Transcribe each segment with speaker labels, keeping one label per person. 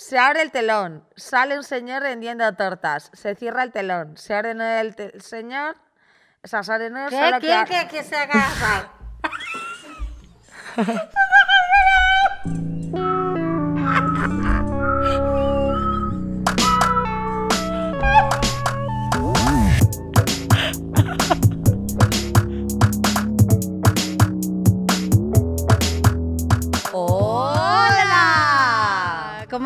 Speaker 1: Se abre el telón, sale un señor vendiendo tortas, se cierra el telón, se abre el, el señor, o sea, sale nuevo,
Speaker 2: ¿Qué?
Speaker 1: solo
Speaker 2: ¿Quién
Speaker 1: que,
Speaker 2: que se haga?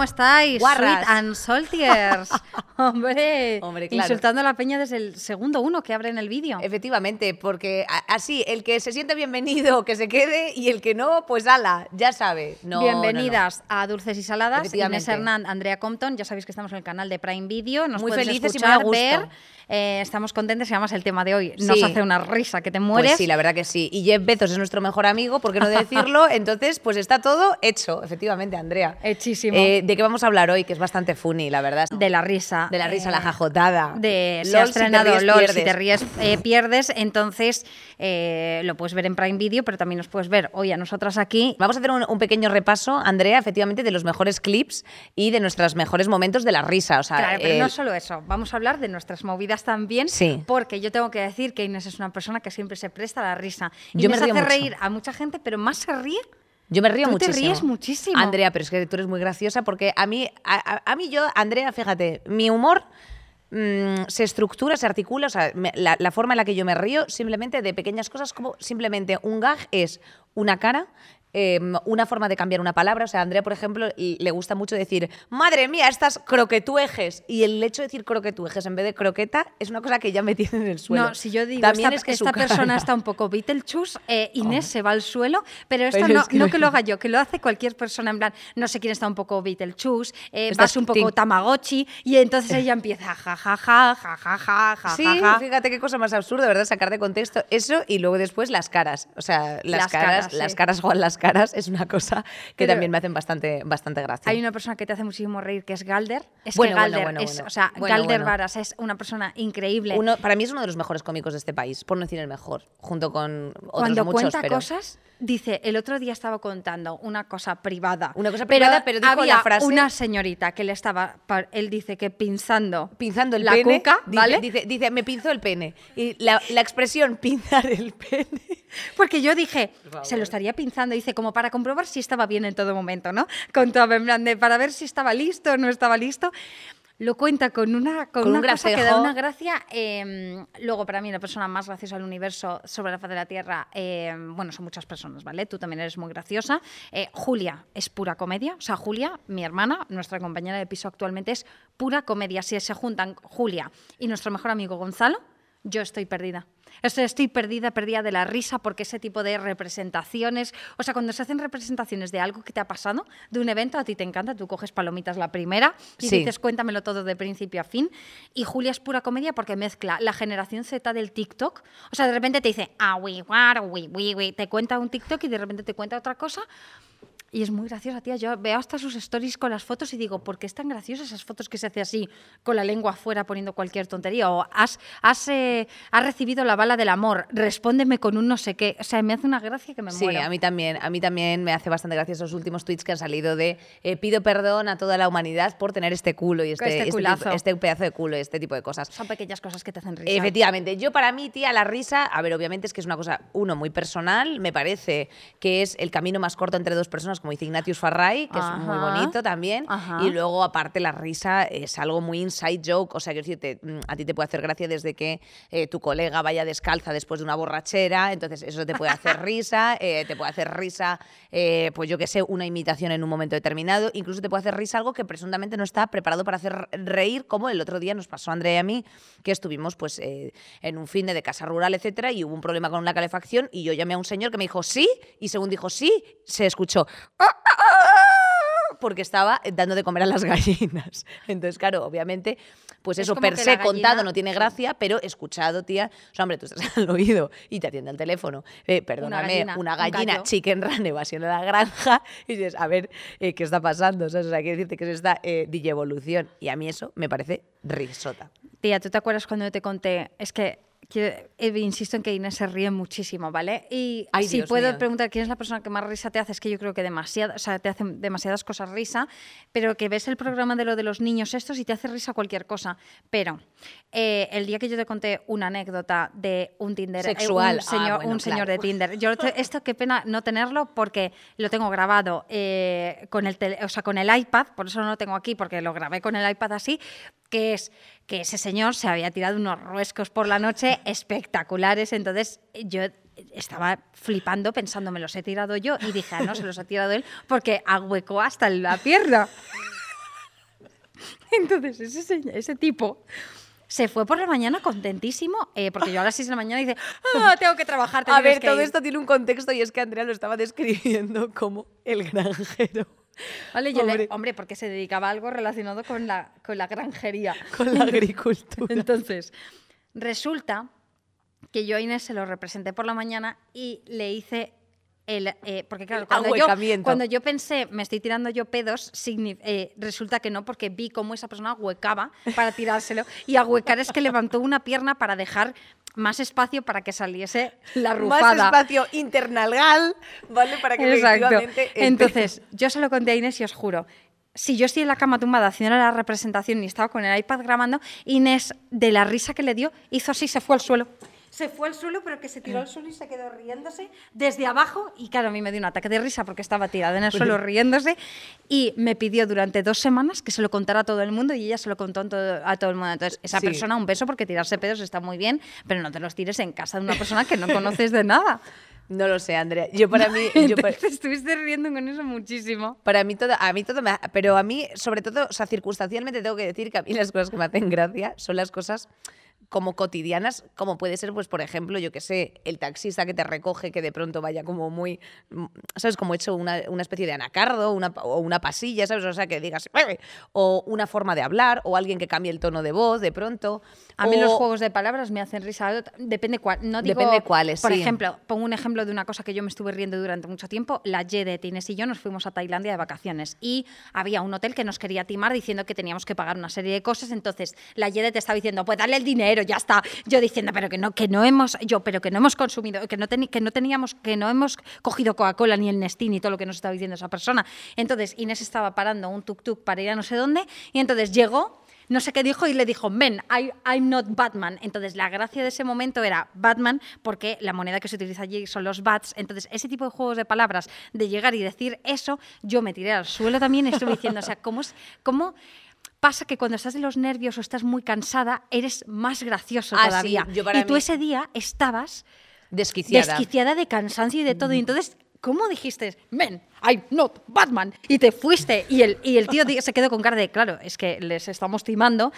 Speaker 2: ¿Cómo estáis?
Speaker 1: Guarras.
Speaker 2: Sweet and Saltiers. Hombre,
Speaker 1: Hombre, claro.
Speaker 2: insultando a la peña desde el segundo uno que abre en el vídeo.
Speaker 1: Efectivamente, porque así, el que se siente bienvenido, que se quede, y el que no, pues ala, ya sabe. No, no, no.
Speaker 2: Bienvenidas a Dulces y Saladas. Inés Hernán, Andrea Compton. Ya sabéis que estamos en el canal de Prime Video. Nos
Speaker 1: Muy felices y muy a
Speaker 2: escuchar,
Speaker 1: gusto.
Speaker 2: ver. Eh, estamos contentos y además el tema de hoy nos
Speaker 1: Sí.
Speaker 2: hace una risa que te mueres.
Speaker 1: Pues sí, la verdad que sí. Y Jeff Bezos es nuestro mejor amigo, ¿por qué no decirlo? Entonces, pues está todo hecho, efectivamente, Andrea.
Speaker 2: Hechísimo.
Speaker 1: Eh, ¿De qué vamos a hablar hoy? Que es bastante funny, la verdad.
Speaker 2: de la risa.
Speaker 1: De la risa,
Speaker 2: Eh,
Speaker 1: la jajotada.
Speaker 2: de se
Speaker 1: LOL,
Speaker 2: ha
Speaker 1: si te
Speaker 2: estrenado
Speaker 1: ríes,
Speaker 2: LOL, si
Speaker 1: pierdes.
Speaker 2: te ríes eh, pierdes, entonces eh, lo puedes ver en Prime Video, pero también nos puedes ver hoy a nosotras aquí.
Speaker 1: Vamos a hacer un, un pequeño repaso, Andrea, efectivamente, de los mejores clips y de nuestros mejores momentos de la risa. O sea,
Speaker 2: Claro, pero
Speaker 1: eh,
Speaker 2: no solo eso, vamos a hablar de nuestras movidas también,
Speaker 1: Sí.
Speaker 2: porque yo tengo que decir que Inés es una persona que siempre se presta a la risa.
Speaker 1: Yo me
Speaker 2: Inés
Speaker 1: río
Speaker 2: hace
Speaker 1: mucho.
Speaker 2: reír a mucha gente, pero más se ríe.
Speaker 1: Yo me río
Speaker 2: Tú te
Speaker 1: muchísimo.
Speaker 2: ríes muchísimo.
Speaker 1: Andrea, pero es que tú eres muy graciosa porque a mí, a, mí yo, Andrea, fíjate, mi humor mm, se estructura, se articula, o sea, me- la, la forma en la que yo me río simplemente de pequeñas cosas como simplemente un gag es una cara. Em, una forma de cambiar una palabra, o sea, a Andrea, por ejemplo, le gusta mucho decir, madre mía, estas croquetuejes. Y el hecho de decir croquetuejes en vez de croqueta es una cosa que ya me tiene en el suelo.
Speaker 2: No, si yo digo,
Speaker 1: También
Speaker 2: esta,
Speaker 1: es que
Speaker 2: esta persona
Speaker 1: cara-
Speaker 2: está un poco Beetlejuice, eh, Inés se va al suelo, pero esto
Speaker 1: Pero
Speaker 2: no,
Speaker 1: es que-
Speaker 2: no que lo haga yo, que lo hace cualquier persona, en plan, no sé quién está un poco Beetlejuice, eh, vas un poco Tamagotchi, y entonces ella empieza ja, ja, ja, ja, ja, ja, ja,
Speaker 1: Sí,
Speaker 2: ja, ja.
Speaker 1: fíjate qué cosa más absurda, ¿verdad? Sacar de contexto eso y luego después las caras. O sea, las,
Speaker 2: Las
Speaker 1: caras,
Speaker 2: caras,
Speaker 1: las
Speaker 2: sí.
Speaker 1: caras juegan las caras es una cosa que
Speaker 2: Pero-
Speaker 1: también me hacen bastante, bastante gracia.
Speaker 2: Hay una persona que te hace muchísimo reír, que es Galder. Es
Speaker 1: Bueno,
Speaker 2: que Galder
Speaker 1: bueno,
Speaker 2: es, o sea, Galder. Varas es una persona increíble.
Speaker 1: Uno, para mí es uno de los mejores cómicos de este país, por no decir el mejor, junto con otros
Speaker 2: Cuando
Speaker 1: muchos.
Speaker 2: cuenta
Speaker 1: pero-
Speaker 2: cosas, dice, el otro día estaba contando una cosa privada.
Speaker 1: Una cosa privada, pero dijo
Speaker 2: había
Speaker 1: la frase-
Speaker 2: una señorita que le estaba, él dice que pinzando,
Speaker 1: Pinzando el
Speaker 2: la
Speaker 1: pene,
Speaker 2: cuca,
Speaker 1: dice,
Speaker 2: ¿vale?
Speaker 1: dice, dice, me pinzó el pene. Y la, la expresión pinzar el pene.
Speaker 2: Porque yo dije, se lo estaría pinzando, dice, como para comprobar si estaba bien en todo momento, ¿no? Con todo, en plan de, para ver si estaba listo o no estaba listo. Lo cuenta con una, con
Speaker 1: Con un
Speaker 2: una cosa que da una gracia. eh, luego, para mí, la persona más graciosa del universo sobre la faz de la Tierra, eh, bueno, son muchas personas, ¿vale? Tú también eres muy graciosa. Eh, Julia es pura comedia. O sea, Julia, mi hermana, nuestra compañera de piso actualmente, es pura comedia. Si se juntan Julia y nuestro mejor amigo Gonzalo, yo estoy perdida. Estoy, perdida, perdida de la risa porque ese tipo de representaciones, o sea, cuando se hacen representaciones de algo que te ha pasado, de un evento, a ti te encanta, tú coges palomitas la primera y
Speaker 1: Sí.
Speaker 2: dices cuéntamelo todo de principio a fin. Y Julia es pura comedia porque mezcla la generación Z del TikTok, o sea, de repente te dice, ah, war, oui, oui, oui", te cuenta un TikTok y de repente te cuenta otra cosa. Y es muy graciosa, tía. Yo veo hasta sus stories con las fotos y digo, ¿por qué es tan graciosa esas fotos que se hace así, con la lengua afuera, poniendo cualquier tontería? O has, has, eh, has recibido la bala del amor, respóndeme con un no sé qué. O sea, me hace una gracia que me
Speaker 1: Sí,
Speaker 2: muero.
Speaker 1: a mí también, a mí también me hace bastante gracia esos últimos tweets que han salido de eh, pido perdón a toda la humanidad por tener este culo y este,
Speaker 2: Este
Speaker 1: este este pedazo de culo y este tipo de cosas.
Speaker 2: Son pequeñas cosas que te hacen risa.
Speaker 1: Efectivamente, yo para mí, tía, la risa, a ver, obviamente es que es una cosa, uno, muy personal, me parece que es el camino más corto entre dos personas, como dice Ignatius Farray, que es muy bonito también,
Speaker 2: Ajá.
Speaker 1: y luego aparte la risa es algo muy inside joke, o sea, quiero decirte, mm, a ti te puede hacer gracia desde que eh, tu colega vaya descalza después de una borrachera, entonces eso te puede hacer risa, eh, te puede hacer risa, eh, pues yo que sé, una imitación en un momento determinado, incluso te puede hacer risa algo que presuntamente no está preparado para hacer reír, como el otro día nos pasó a Andrea y a mí, que estuvimos pues en un fin de, de casa rural, etcétera, y hubo un problema con la calefacción y yo llamé a un señor que me dijo sí, y según dijo sí, se escuchó porque estaba dando de comer a las gallinas. Entonces, claro, obviamente, pues
Speaker 2: Es
Speaker 1: eso per se contado no tiene gracia, pero escuchado, tía. O sea, hombre, tú estás al oído y te atiende al teléfono. Eh, perdóname,
Speaker 2: gallina,
Speaker 1: una
Speaker 2: un
Speaker 1: gallina,
Speaker 2: gallo.
Speaker 1: chicken run evasión a la granja y dices, a ver, eh, ¿qué está pasando? O sea, quiero decirte que es esta eh, digievolución. Y a mí eso me parece risota.
Speaker 2: Tía, ¿tú te acuerdas cuando yo te conté? Es que eh, insisto en que Inés se ríe muchísimo, ¿vale? Y
Speaker 1: Ay,
Speaker 2: si
Speaker 1: Dios
Speaker 2: puedo
Speaker 1: mío.
Speaker 2: preguntar quién es la persona que más risa te hace, es que yo creo que demasiada, o sea, te hacen demasiadas cosas risa, pero que ves el programa de lo de los niños estos y te hace risa cualquier cosa. Pero eh, el día que yo te conté una anécdota de un Tinder, eh,
Speaker 1: Sexual.
Speaker 2: un señor,
Speaker 1: Ah, bueno,
Speaker 2: un señor de. Tinder, yo te- esto qué pena no tenerlo porque lo tengo grabado eh, con el tele- o sea, con el iPad, por eso no lo tengo aquí porque lo grabé con el iPad así, que es que ese señor se había tirado unos ruescos por la noche espectaculares, entonces yo estaba flipando pensando, me los he tirado yo y dije, ah, no, se los ha tirado él porque ahuecó hasta la pierna. Entonces ese, señor- ese tipo se fue por la mañana contentísimo, eh, porque yo a las 6 de la mañana dice, ah, tengo que trabajar.
Speaker 1: A ver,
Speaker 2: que
Speaker 1: todo
Speaker 2: ir".
Speaker 1: esto tiene un contexto y es que Andrea lo estaba describiendo como el granjero.
Speaker 2: Vale, yo le-
Speaker 1: Hombre.
Speaker 2: hombre, porque se dedicaba a algo relacionado con la, con la granjería.
Speaker 1: Con la agricultura.
Speaker 2: Entonces, resulta que yo a Inés se lo representé por la mañana y le hice el... eh, porque claro, cuando yo, cuando yo pensé, me estoy tirando yo pedos, eh, resulta que no, porque vi cómo esa persona ahuecaba para tirárselo. Y ahuecar es que levantó una pierna para dejar más espacio para que saliese la rufada.
Speaker 1: Más espacio internalgal, ¿vale? Para que
Speaker 2: Exacto. Entonces, yo se lo conté a Inés y os juro. Si yo estoy en la cama tumbada haciendo la representación y estaba con el iPad grabando, Inés, de la risa que le dio, hizo así, se fue al suelo. Se fue al suelo, pero que se tiró al suelo y se quedó riéndose desde abajo. Y claro, a mí me dio un ataque de risa porque estaba tirada en el suelo riéndose. Y me pidió durante dos semanas que se lo contara a todo el mundo y ella se lo contó a todo el mundo. Entonces, esa
Speaker 1: Sí.
Speaker 2: persona, un beso porque tirarse pedos está muy bien, pero no te los tires en casa de una persona que no conoces de nada.
Speaker 1: No lo sé, Andrea. Yo para mí... yo para-
Speaker 2: Te estuviste riendo con eso muchísimo.
Speaker 1: Para mí todo, a mí todo me, pero a mí sobre todo, o sea, circunstancialmente tengo que decir que a mí las cosas que me hacen gracia son las cosas como cotidianas, como puede ser, pues, por ejemplo, yo que sé, el taxista que te recoge, que de pronto vaya como muy, mm, ¿sabes? Como hecho una, una especie de anacardo una, o una pasilla, ¿sabes? O sea, que digas, "Bebe", o una forma de hablar, o alguien que cambie el tono de voz de pronto.
Speaker 2: A mí los juegos de palabras me hacen risa. Depende cuál. No digo,
Speaker 1: Depende cuáles,
Speaker 2: Por
Speaker 1: sí.
Speaker 2: ejemplo, pongo un ejemplo de una cosa que yo me estuve riendo durante mucho tiempo. La Y de Tines y yo nos fuimos a Tailandia de vacaciones y había un hotel que nos quería timar diciendo que teníamos que pagar una serie de cosas. Entonces la Y te estaba diciendo, pues dale el dinero, ya está. Yo diciendo, pero que no, que no hemos, yo, pero que no hemos consumido, que no, teni- que no teníamos, que no hemos cogido Coca-Cola ni el Nestín ni todo lo que nos estaba diciendo esa persona. Entonces Inés estaba parando un tuk-tuk para ir a no sé dónde y entonces llegó no sé qué dijo y le dijo, men, I, I'm not Batman. Entonces, la gracia de ese momento era Batman, porque la moneda que se utiliza allí son los bats. Entonces, ese tipo de juegos de palabras, de llegar y decir eso, yo me tiré al suelo también y estuve diciendo, o sea, ¿cómo, es, cómo pasa que cuando estás de los nervios o estás muy cansada, eres más gracioso
Speaker 1: Ah, sí,
Speaker 2: todavía?
Speaker 1: yo para
Speaker 2: y tú
Speaker 1: mí-
Speaker 2: ese día estabas
Speaker 1: Desquiciada.
Speaker 2: desquiciada de cansancio y de todo. Y entonces, ¿cómo dijiste, men, I'm not Batman? Y te fuiste. Y el, y el tío se quedó con cara de, claro, es que les estamos timando.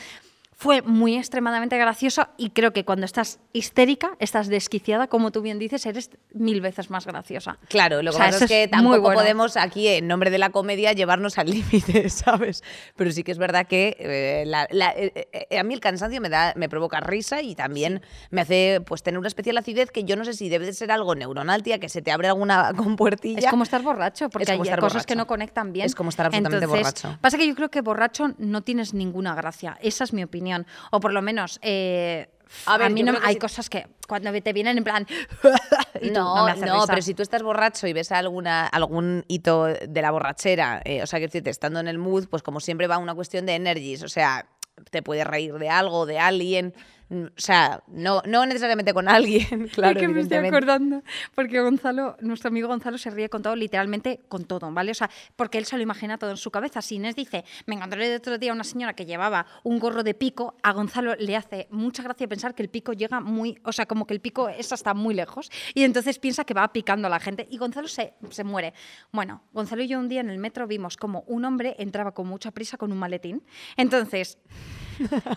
Speaker 2: Fue muy extremadamente gracioso y creo que cuando estás histérica, estás desquiciada, como tú bien dices, eres mil veces más graciosa.
Speaker 1: Claro, lo que
Speaker 2: O sea,
Speaker 1: pasa es que
Speaker 2: es
Speaker 1: tampoco
Speaker 2: bueno.
Speaker 1: podemos aquí, en nombre de la comedia, llevarnos al límite, ¿sabes? Pero sí que es verdad que eh, la- la- eh, eh, a mí el cansancio me, da, me provoca risa y también me hace pues tener una especial acidez que yo no sé si debe de ser algo neuronal, tía, que se te abre alguna compuertilla.
Speaker 2: Es como estar borracho, porque
Speaker 1: Es
Speaker 2: hay cosas que no conectan bien.
Speaker 1: Es como estar absolutamente
Speaker 2: Entonces,
Speaker 1: borracho.
Speaker 2: Pasa que yo creo que borracho no tienes ninguna gracia. Esa es mi opinión. O por lo menos, eh,
Speaker 1: A
Speaker 2: mí no, hay
Speaker 1: si-
Speaker 2: cosas que cuando te vienen en plan... y tú,
Speaker 1: No, no,
Speaker 2: risa.
Speaker 1: pero si tú estás borracho y ves alguna, algún hito de la borrachera, eh, o sea, que decirte, estando en el mood, pues como siempre va una cuestión de energies, o sea, te puedes reír de algo, de alguien, o sea, no, no necesariamente con alguien, claro,
Speaker 2: es que me estoy acordando, porque Gonzalo, nuestro amigo Gonzalo se ríe con todo, literalmente con todo, ¿vale? O sea, porque él se lo imagina todo en su cabeza. Si Inés dice, me encontré el otro día una señora que llevaba un gorro de pico, a Gonzalo le hace mucha gracia pensar que el pico llega muy, o sea, como que el pico es hasta muy lejos, y entonces piensa que va picando a la gente, y Gonzalo se, se muere. Bueno, Gonzalo y yo un día en el metro vimos como un hombre entraba con mucha prisa con un maletín. Entonces,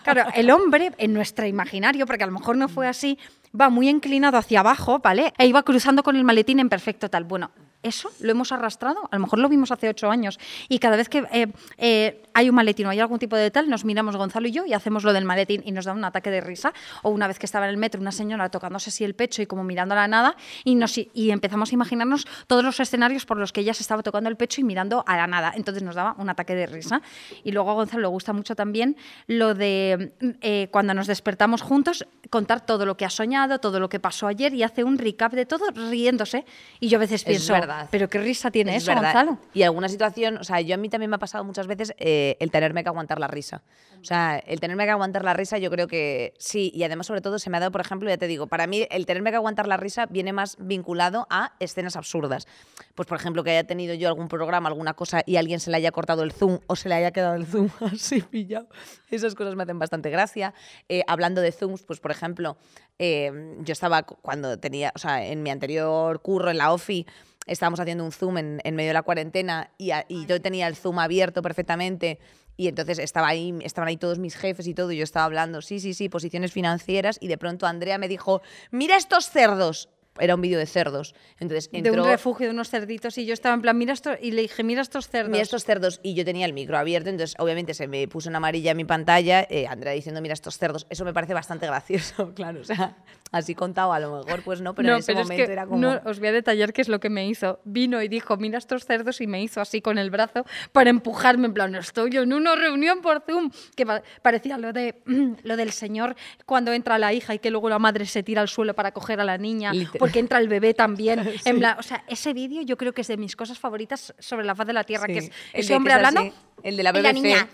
Speaker 2: Claro, el hombre, en nuestro imaginario, porque a lo mejor no fue así, va muy inclinado hacia abajo, ¿vale? E iba cruzando con el maletín en perfecto tal. Bueno, eso lo hemos arrastrado, a lo mejor lo vimos hace ocho años, y cada vez que eh, eh, hay un maletín o hay algún tipo de tal, nos miramos Gonzalo y yo y hacemos lo del maletín y nos da un ataque de risa. O una vez que estaba en el metro, una señora tocándose así el pecho y como mirando a la nada, y, nos, y empezamos a imaginarnos todos los escenarios por los que ella se estaba tocando el pecho y mirando a la nada. Entonces nos daba un ataque de risa. Y luego a Gonzalo le gusta mucho también lo de eh, cuando nos despertamos juntos, contar todo lo que ha soñado, todo lo que pasó ayer y hace un recap de todo riéndose. Y yo a veces pienso, pero qué risa tiene eso, Gonzalo.
Speaker 1: Y alguna situación, o sea, yo a mí también me ha pasado muchas veces eh, el tenerme que aguantar la risa. O sea, el tenerme que aguantar la risa yo creo que sí, y además sobre todo se me ha dado, por ejemplo, ya te digo, para mí el tenerme que aguantar la risa viene más vinculado a escenas absurdas. Pues por ejemplo, que haya tenido yo algún programa, alguna cosa y alguien se le haya cortado el zoom o se le haya quedado el zoom así pillado. Esas cosas me hacen bastante gracia. Eh, hablando de zooms, pues por ejemplo, eh, yo estaba cuando tenía, o sea, en mi anterior curro en la OFI, estábamos haciendo un Zoom en, medio de la cuarentena y, yo tenía el Zoom abierto perfectamente y entonces estaba ahí, estaban ahí todos mis jefes y todo y yo estaba hablando, sí, sí, sí, posiciones financieras y de pronto Andrea me dijo, mira estos cerdos era un vídeo de cerdos. Entonces
Speaker 2: De un refugio de unos cerditos y yo estaba en plan, mira esto, y le dije, mira estos cerdos.
Speaker 1: Mira estos cerdos. Y yo tenía el micro abierto, entonces obviamente se me puso en amarilla en mi pantalla, eh, Andrea diciendo, mira estos cerdos. Eso me parece bastante gracioso, claro. O sea, así contado a lo mejor, pues no, pero en ese momento era como...
Speaker 2: No, os voy a detallar qué es lo que me hizo. Vino y dijo, mira estos cerdos y me hizo así con el brazo para empujarme, en plan, estoy en una reunión por Zoom, que parecía lo, de, lo del señor cuando entra la hija y que luego la madre se tira al suelo para coger a la niña, porque entra el bebé también. En o sea, ese vídeo yo creo que es de mis cosas favoritas sobre la faz de la Tierra, que es ese hombre hablando.
Speaker 1: El de la BBC.
Speaker 2: Y niña,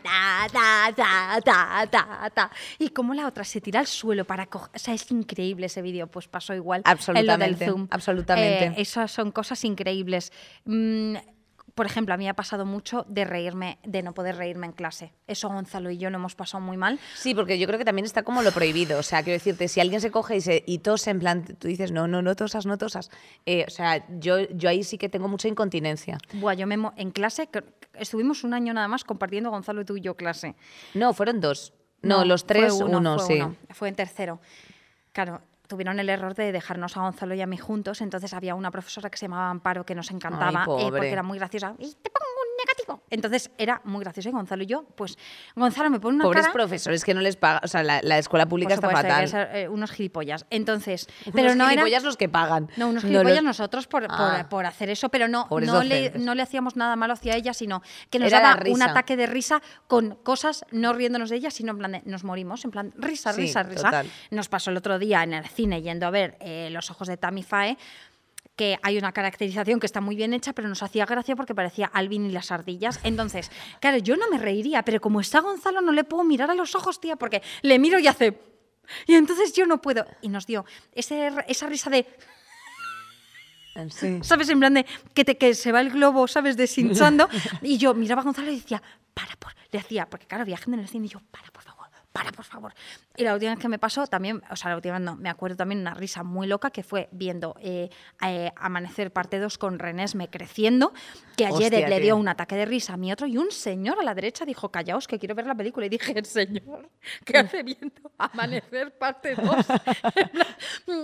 Speaker 2: Y como la otra se tira al suelo para coger. O sea, es increíble ese vídeo. Pues pasó igual.
Speaker 1: Absolutamente.
Speaker 2: En lo del Zoom.
Speaker 1: Absolutamente.
Speaker 2: Eh, esas son cosas increíbles. Mm, por ejemplo, a mí ha pasado mucho de reírme, de no poder reírme en clase. Eso Gonzalo y yo no hemos pasado muy mal.
Speaker 1: Sí, porque yo creo que también está como lo prohibido. O sea, quiero decirte, si alguien se coge y, se, y tose en plan, tú dices, no, no, no tosas, no tosas. Eh, o sea, yo, yo ahí sí que tengo mucha incontinencia.
Speaker 2: Buah, yo me en clase, estuvimos un año nada más compartiendo Gonzalo y tú y yo clase.
Speaker 1: No, fueron dos. No, los tres, uno, sí.
Speaker 2: Fue en tercero. Claro, tuvieron el error de dejarnos a Gonzalo y a mí juntos, entonces había una profesora que se llamaba Amparo que nos encantaba eh, porque era muy graciosa. Y te pongo negativo. Entonces era muy gracioso y Gonzalo y yo, pues Gonzalo me pone una
Speaker 1: Pobres profesores que no les pagan, o sea, la, escuela pública está fatal.
Speaker 2: Eh, unos gilipollas. Entonces,
Speaker 1: pero no gilipollas los que pagan.
Speaker 2: No, unos gilipollas nosotros por, ah. por, hacer eso, pero no, no le, no le, hacíamos nada malo hacia ella, sino que nos daba un ataque de risa con cosas, no riéndonos de ella, sino en plan de, nos morimos, en plan risa, risa, risa. Nos pasó el otro día en el cine yendo a ver eh, Los ojos de Tammy Faye que hay una caracterización que está muy bien hecha, pero nos hacía gracia porque parecía Alvin y las ardillas. Entonces, claro, yo no me reiría, pero como está Gonzalo, no le puedo mirar a los ojos, tía, porque le miro y hace. Y entonces yo no puedo. Y nos dio ese, esa risa de. ¿Sabes? En plan de que, te, que se va el globo, ¿sabes? Deshinchando. y yo miraba a Gonzalo y decía, para, por. Le hacía, porque claro, había gente en el cine y yo, para, por favor para, por favor. Y la última vez que me pasó, también, o sea, la última vez no, me acuerdo también una risa muy loca que fue viendo eh, eh, Amanecer parte 2 con Renesme creciendo, que ayer le dio un ataque de risa a mi otro y un señor a la derecha dijo, callaos, que quiero ver la película. Y dije, señor, ¿qué hace viendo Amanecer parte 2?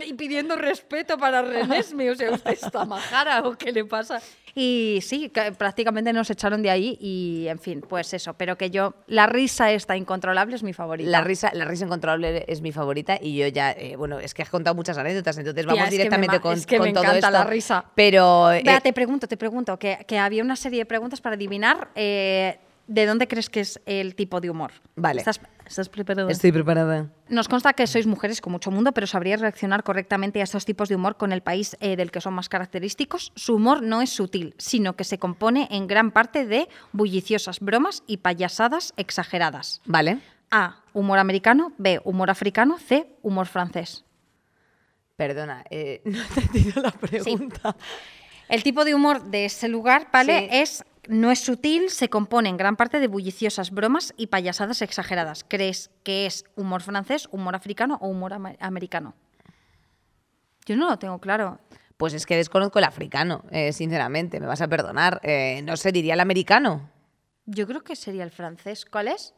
Speaker 2: y pidiendo respeto para Renesme, o sea, ¿usted está majara o qué le pasa? Y sí, prácticamente nos echaron de ahí y, en fin, pues eso. Pero que yo, la risa esta incontrolable es mi favorita.
Speaker 1: La risa, la risa incontrolable es mi favorita y yo ya, eh, bueno, es que has contado muchas anécdotas, entonces vamos directamente con,
Speaker 2: es que me
Speaker 1: todo esto.
Speaker 2: la risa.
Speaker 1: Pero... Eh,
Speaker 2: te pregunto, te pregunto, que, que, había una serie de preguntas para adivinar... Eh, ¿De dónde crees que es el tipo de humor?
Speaker 1: Vale.
Speaker 2: ¿Estás, preparada?
Speaker 1: Estoy preparada.
Speaker 2: Nos consta que sois mujeres con mucho mundo, pero sabrías reaccionar correctamente a estos tipos de humor con el país eh, del que son más característicos. Su humor no es sutil, sino que se compone en gran parte de bulliciosas bromas y payasadas exageradas.
Speaker 1: Vale.
Speaker 2: A. Humor americano. B. Humor africano. C. Humor francés.
Speaker 1: Perdona, eh, no te he entendido la pregunta.
Speaker 2: El tipo de humor de ese lugar, ¿vale? Es no es sutil, se compone en gran parte de bulliciosas bromas y payasadas exageradas. ¿Crees que es humor francés, humor africano o humor americano? Yo no lo tengo claro.
Speaker 1: Pues es que desconozco el africano, eh, sinceramente, me vas a perdonar. Eh, no sé, diría el americano.
Speaker 2: Yo creo que sería el francés. ¿Cuál es?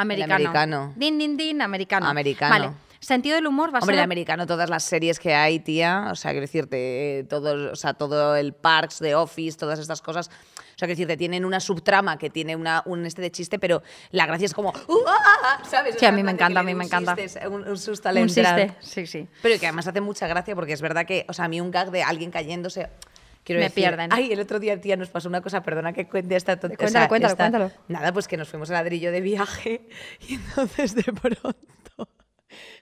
Speaker 2: Americano.
Speaker 1: americano.
Speaker 2: Din, din, din, americano.
Speaker 1: Americano.
Speaker 2: Vale. Sentido del humor basado...
Speaker 1: Hombre, el americano, todas las series que hay, tía, o sea, quiero decirte, todo, o sea, todo el Parks, The Office, todas estas cosas, o sea, quiero decirte, tienen una subtrama que tiene una, un este de chiste, pero la gracia es como, ¡Uh, ah, ah! ¿sabes? O
Speaker 2: Sí, a mí me encanta, a mí me encanta.
Speaker 1: chiste, Un, un susto al
Speaker 2: Un
Speaker 1: entrar.
Speaker 2: chiste. Sí, sí.
Speaker 1: Pero que además hace mucha gracia porque es verdad que, o sea, a mí un gag de alguien cayéndose. Quiero
Speaker 2: Me
Speaker 1: decir,
Speaker 2: pierden.
Speaker 1: Ay, el otro día, tía, nos pasó una cosa, perdona que cuente esta tontería.
Speaker 2: Cuéntalo, cuéntalo, cuéntalo.
Speaker 1: Nada, pues que nos fuimos a ladrillo de viaje y entonces de pronto.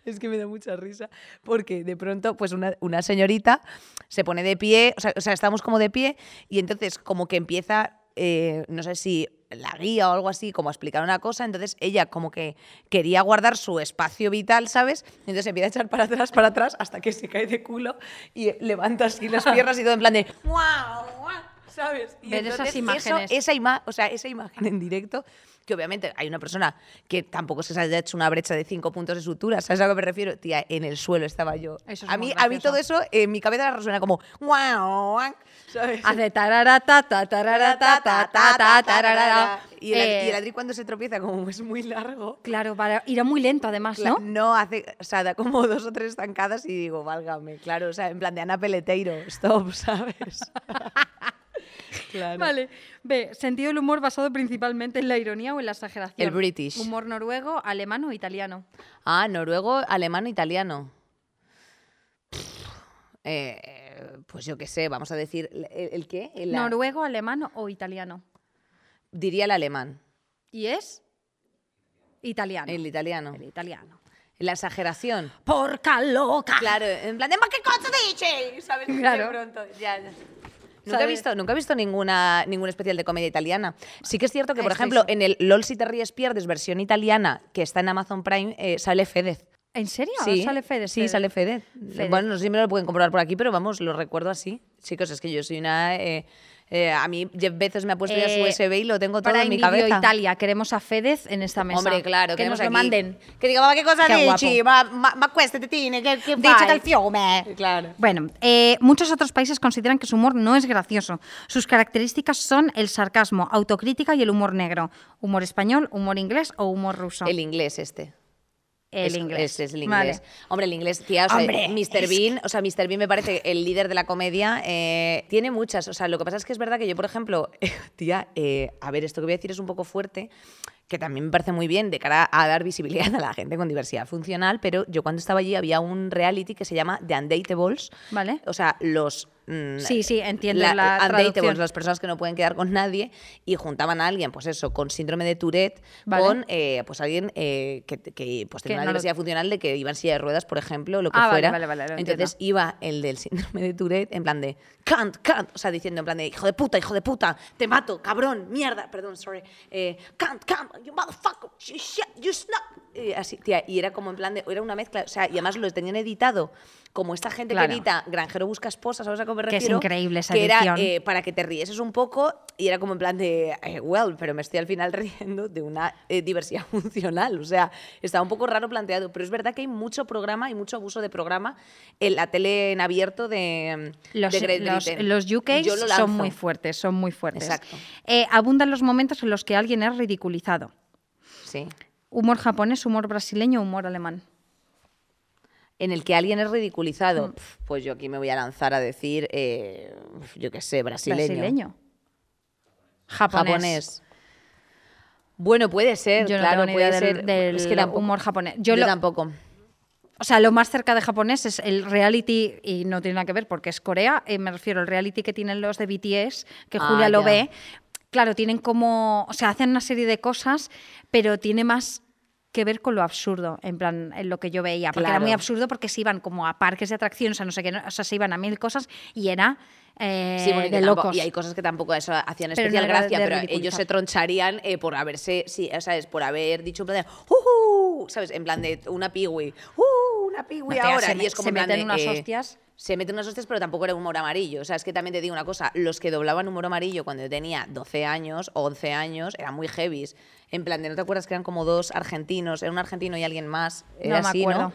Speaker 1: Es que me da mucha risa porque de pronto, pues una, una señorita se pone de pie, o sea, o sea, estamos como de pie y entonces como que empieza, eh, no sé si la guía o algo así, como a explicar una cosa, entonces ella como que quería guardar su espacio vital, ¿sabes? Entonces empieza a echar para atrás, para atrás, hasta que se cae de culo y levanta así las piernas y todo en plan de ¡guau, guau", ¿sabes? Y
Speaker 2: Ver esas
Speaker 1: entonces eso-
Speaker 2: imágenes.
Speaker 1: esa, ima- o sea, esa imagen en directo, que obviamente hay una persona que tampoco se haya hecho una brecha de cinco puntos de sutura, ¿sabes a lo que me refiero? Tía, en el suelo estaba yo.
Speaker 2: Eso es
Speaker 1: a, mí, a mí todo eso, en mi cabeza resuena como ¡guau, guau", ¿sabes?
Speaker 2: Hace tararata, ta, tararata, ta, ta, ta, tararara.
Speaker 1: Y el,
Speaker 2: Eh,
Speaker 1: y el Adri cuando se tropieza, como es muy largo,
Speaker 2: Claro, para, irá muy lento además, ¿no?
Speaker 1: no hace, o sea, da como dos o tres zancadas y digo, válgame, claro, o sea, en plan de Ana Peleteiro, stop, ¿sabes? Claro.
Speaker 2: Vale. B. Sentido del humor basado principalmente en la ironía o en la exageración.
Speaker 1: El British.
Speaker 2: Humor noruego, alemán o italiano.
Speaker 1: Ah, noruego, alemán, italiano. Eh, pues yo qué sé, vamos a decir, ¿el, el qué? El- la-
Speaker 2: Noruego, alemán o italiano.
Speaker 1: diría el alemán,
Speaker 2: ¿Y es? Italiano.
Speaker 1: el italiano.
Speaker 2: El italiano.
Speaker 1: La exageración.
Speaker 2: ¡Porca loca!
Speaker 1: Claro, en plan de ¿ma qué cosa dice? ¿Sabes?
Speaker 2: Claro.
Speaker 1: De pronto, ya, ya. Nunca he, visto, nunca he visto ninguna, ningún especial de comedia italiana. Sí que es cierto que, por
Speaker 2: Este
Speaker 1: ejemplo, en el LOL si te ríes pierdes versión italiana que está en Amazon Prime, eh, sale Fedez.
Speaker 2: ¿En serio?
Speaker 1: Sí,
Speaker 2: ¿Sale Fede?
Speaker 1: Sí, sale Fedez.
Speaker 2: Fedez.
Speaker 1: Bueno, no sé si me lo pueden comprobar por aquí, pero vamos, lo recuerdo así. Chicos, es que yo soy una... eh, eh, a mí Jeff Bezos me ha puesto ya su
Speaker 2: Eh,
Speaker 1: USB y lo tengo todo
Speaker 2: Para
Speaker 1: en mi cabeza.
Speaker 2: Italia, queremos a Fedez en esta mesa.
Speaker 1: Hombre, claro,
Speaker 2: que nos lo
Speaker 1: aquí-
Speaker 2: manden.
Speaker 1: Que diga, che cosa
Speaker 2: Che
Speaker 1: dici? Ma, ma, ma queste tetine, che, che
Speaker 2: Dice del fiume.
Speaker 1: Claro.
Speaker 2: Bueno, eh, muchos otros países consideran que su humor no es gracioso. Sus características son el sarcasmo, autocrítica y el humor negro. Humor español, humor inglés o humor ruso.
Speaker 1: El inglés este.
Speaker 2: El
Speaker 1: Es-
Speaker 2: inglés.
Speaker 1: Es, es el
Speaker 2: Vale.
Speaker 1: inglés. Hombre, el inglés, tía, o sea,
Speaker 2: Hombre,
Speaker 1: Mr. Bean, o sea, Mr. Bean me parece el líder de la comedia. eh, tiene muchas, o sea, lo que pasa es que es verdad que yo, por ejemplo, tía, eh, a ver, esto que voy a decir es un poco fuerte, que también me parece muy bien de cara a dar visibilidad a la gente con diversidad funcional, pero yo cuando estaba allí había un reality que se llama The Undateables.
Speaker 2: Vale.
Speaker 1: O sea, los... mm,
Speaker 2: Sí, sí, entiendo la
Speaker 1: Undateables,
Speaker 2: traducción.
Speaker 1: las personas que no pueden quedar con nadie, y juntaban a alguien, pues eso, con síndrome de Tourette,
Speaker 2: Vale.
Speaker 1: con eh, pues alguien eh, que, que, pues tenía una
Speaker 2: no lo-
Speaker 1: diversidad funcional de que iba en silla de ruedas, por ejemplo, lo que
Speaker 2: Ah, vale,
Speaker 1: fuera.
Speaker 2: vale, vale, lo
Speaker 1: Entonces
Speaker 2: entiendo.
Speaker 1: iba el del síndrome de Tourette en plan de can't, can't, o sea, diciendo en plan de hijo de puta, hijo de puta, te mato, cabrón, mierda, perdón, sorry, eh, can't, can't, you motherfucker, you shit, you snap. Y así, tía, y era como en plan de, era una mezcla, o sea, y además lo tenían editado como esta gente
Speaker 2: Claro.
Speaker 1: que edita Granjero busca esposa, ¿sabes a qué me
Speaker 2: Que es
Speaker 1: refiero?
Speaker 2: increíble esa
Speaker 1: que era eh, para que te rieses un poco y era como en plan de, eh, well, pero me estoy al final riendo de una eh, diversidad funcional. O sea, está un poco raro planteado, pero es verdad que hay mucho programa y mucho abuso de programa en la tele en abierto de,
Speaker 2: Los,
Speaker 1: de Great
Speaker 2: los, los UK
Speaker 1: Yo lo
Speaker 2: son muy fuertes, son muy fuertes.
Speaker 1: Exacto.
Speaker 2: Abundan los momentos en los que alguien es ridiculizado.
Speaker 1: Sí.
Speaker 2: Humor japonés, humor brasileño, humor alemán.
Speaker 1: En el que alguien es
Speaker 2: Mm.
Speaker 1: ridiculizado. Pf, Pues yo aquí me voy a lanzar a decir, eh, yo qué sé, brasileño.
Speaker 2: Brasileño. Japonés.
Speaker 1: Japonés. Bueno, puede ser,
Speaker 2: Yo no
Speaker 1: claro,
Speaker 2: tengo
Speaker 1: puede
Speaker 2: idea del-
Speaker 1: ser.
Speaker 2: del
Speaker 1: Es que tampoco-
Speaker 2: humor japonés.
Speaker 1: Yo,
Speaker 2: Yo lo-
Speaker 1: tampoco.
Speaker 2: O sea, lo más cerca de japonés es el reality, y no tiene nada que ver porque es Corea, eh, me refiero al reality que tienen los de BTS, que
Speaker 1: Ah,
Speaker 2: Julia lo
Speaker 1: ya.
Speaker 2: ve. Claro, tienen como, o sea, hacen una serie de cosas, pero tiene más que ver con lo absurdo, en plan, en lo que yo veía. Porque era
Speaker 1: Claro.
Speaker 2: muy absurdo porque se iban como a parques de atracciones, o sea, no sé qué, o sea, se iban a mil cosas y era eh,
Speaker 1: Sí, bueno, y,
Speaker 2: de
Speaker 1: tampoco-
Speaker 2: locos.
Speaker 1: y hay cosas que tampoco eso hacían
Speaker 2: Pero
Speaker 1: especial
Speaker 2: no era
Speaker 1: gracia, pero ellos se troncharían eh, por haberse, sí, o sea, es por haber dicho en plan de, "Ujú", ¿sabes? En plan de una pigui, "Uh, una pigui
Speaker 2: No, tía,
Speaker 1: ahora.
Speaker 2: se
Speaker 1: y es como
Speaker 2: se
Speaker 1: en plan
Speaker 2: meten
Speaker 1: de,
Speaker 2: unas
Speaker 1: eh,
Speaker 2: hostias.
Speaker 1: Se meten unas hostias, pero tampoco era humor amarillo. O sea, es que también te digo una cosa, los que doblaban humor amarillo cuando yo tenía 12 años o 11 años eran muy heavies. En plan de, ¿no te acuerdas que eran como dos argentinos? Era un argentino y alguien más. Era
Speaker 2: No me
Speaker 1: así,
Speaker 2: acuerdo.
Speaker 1: ¿no?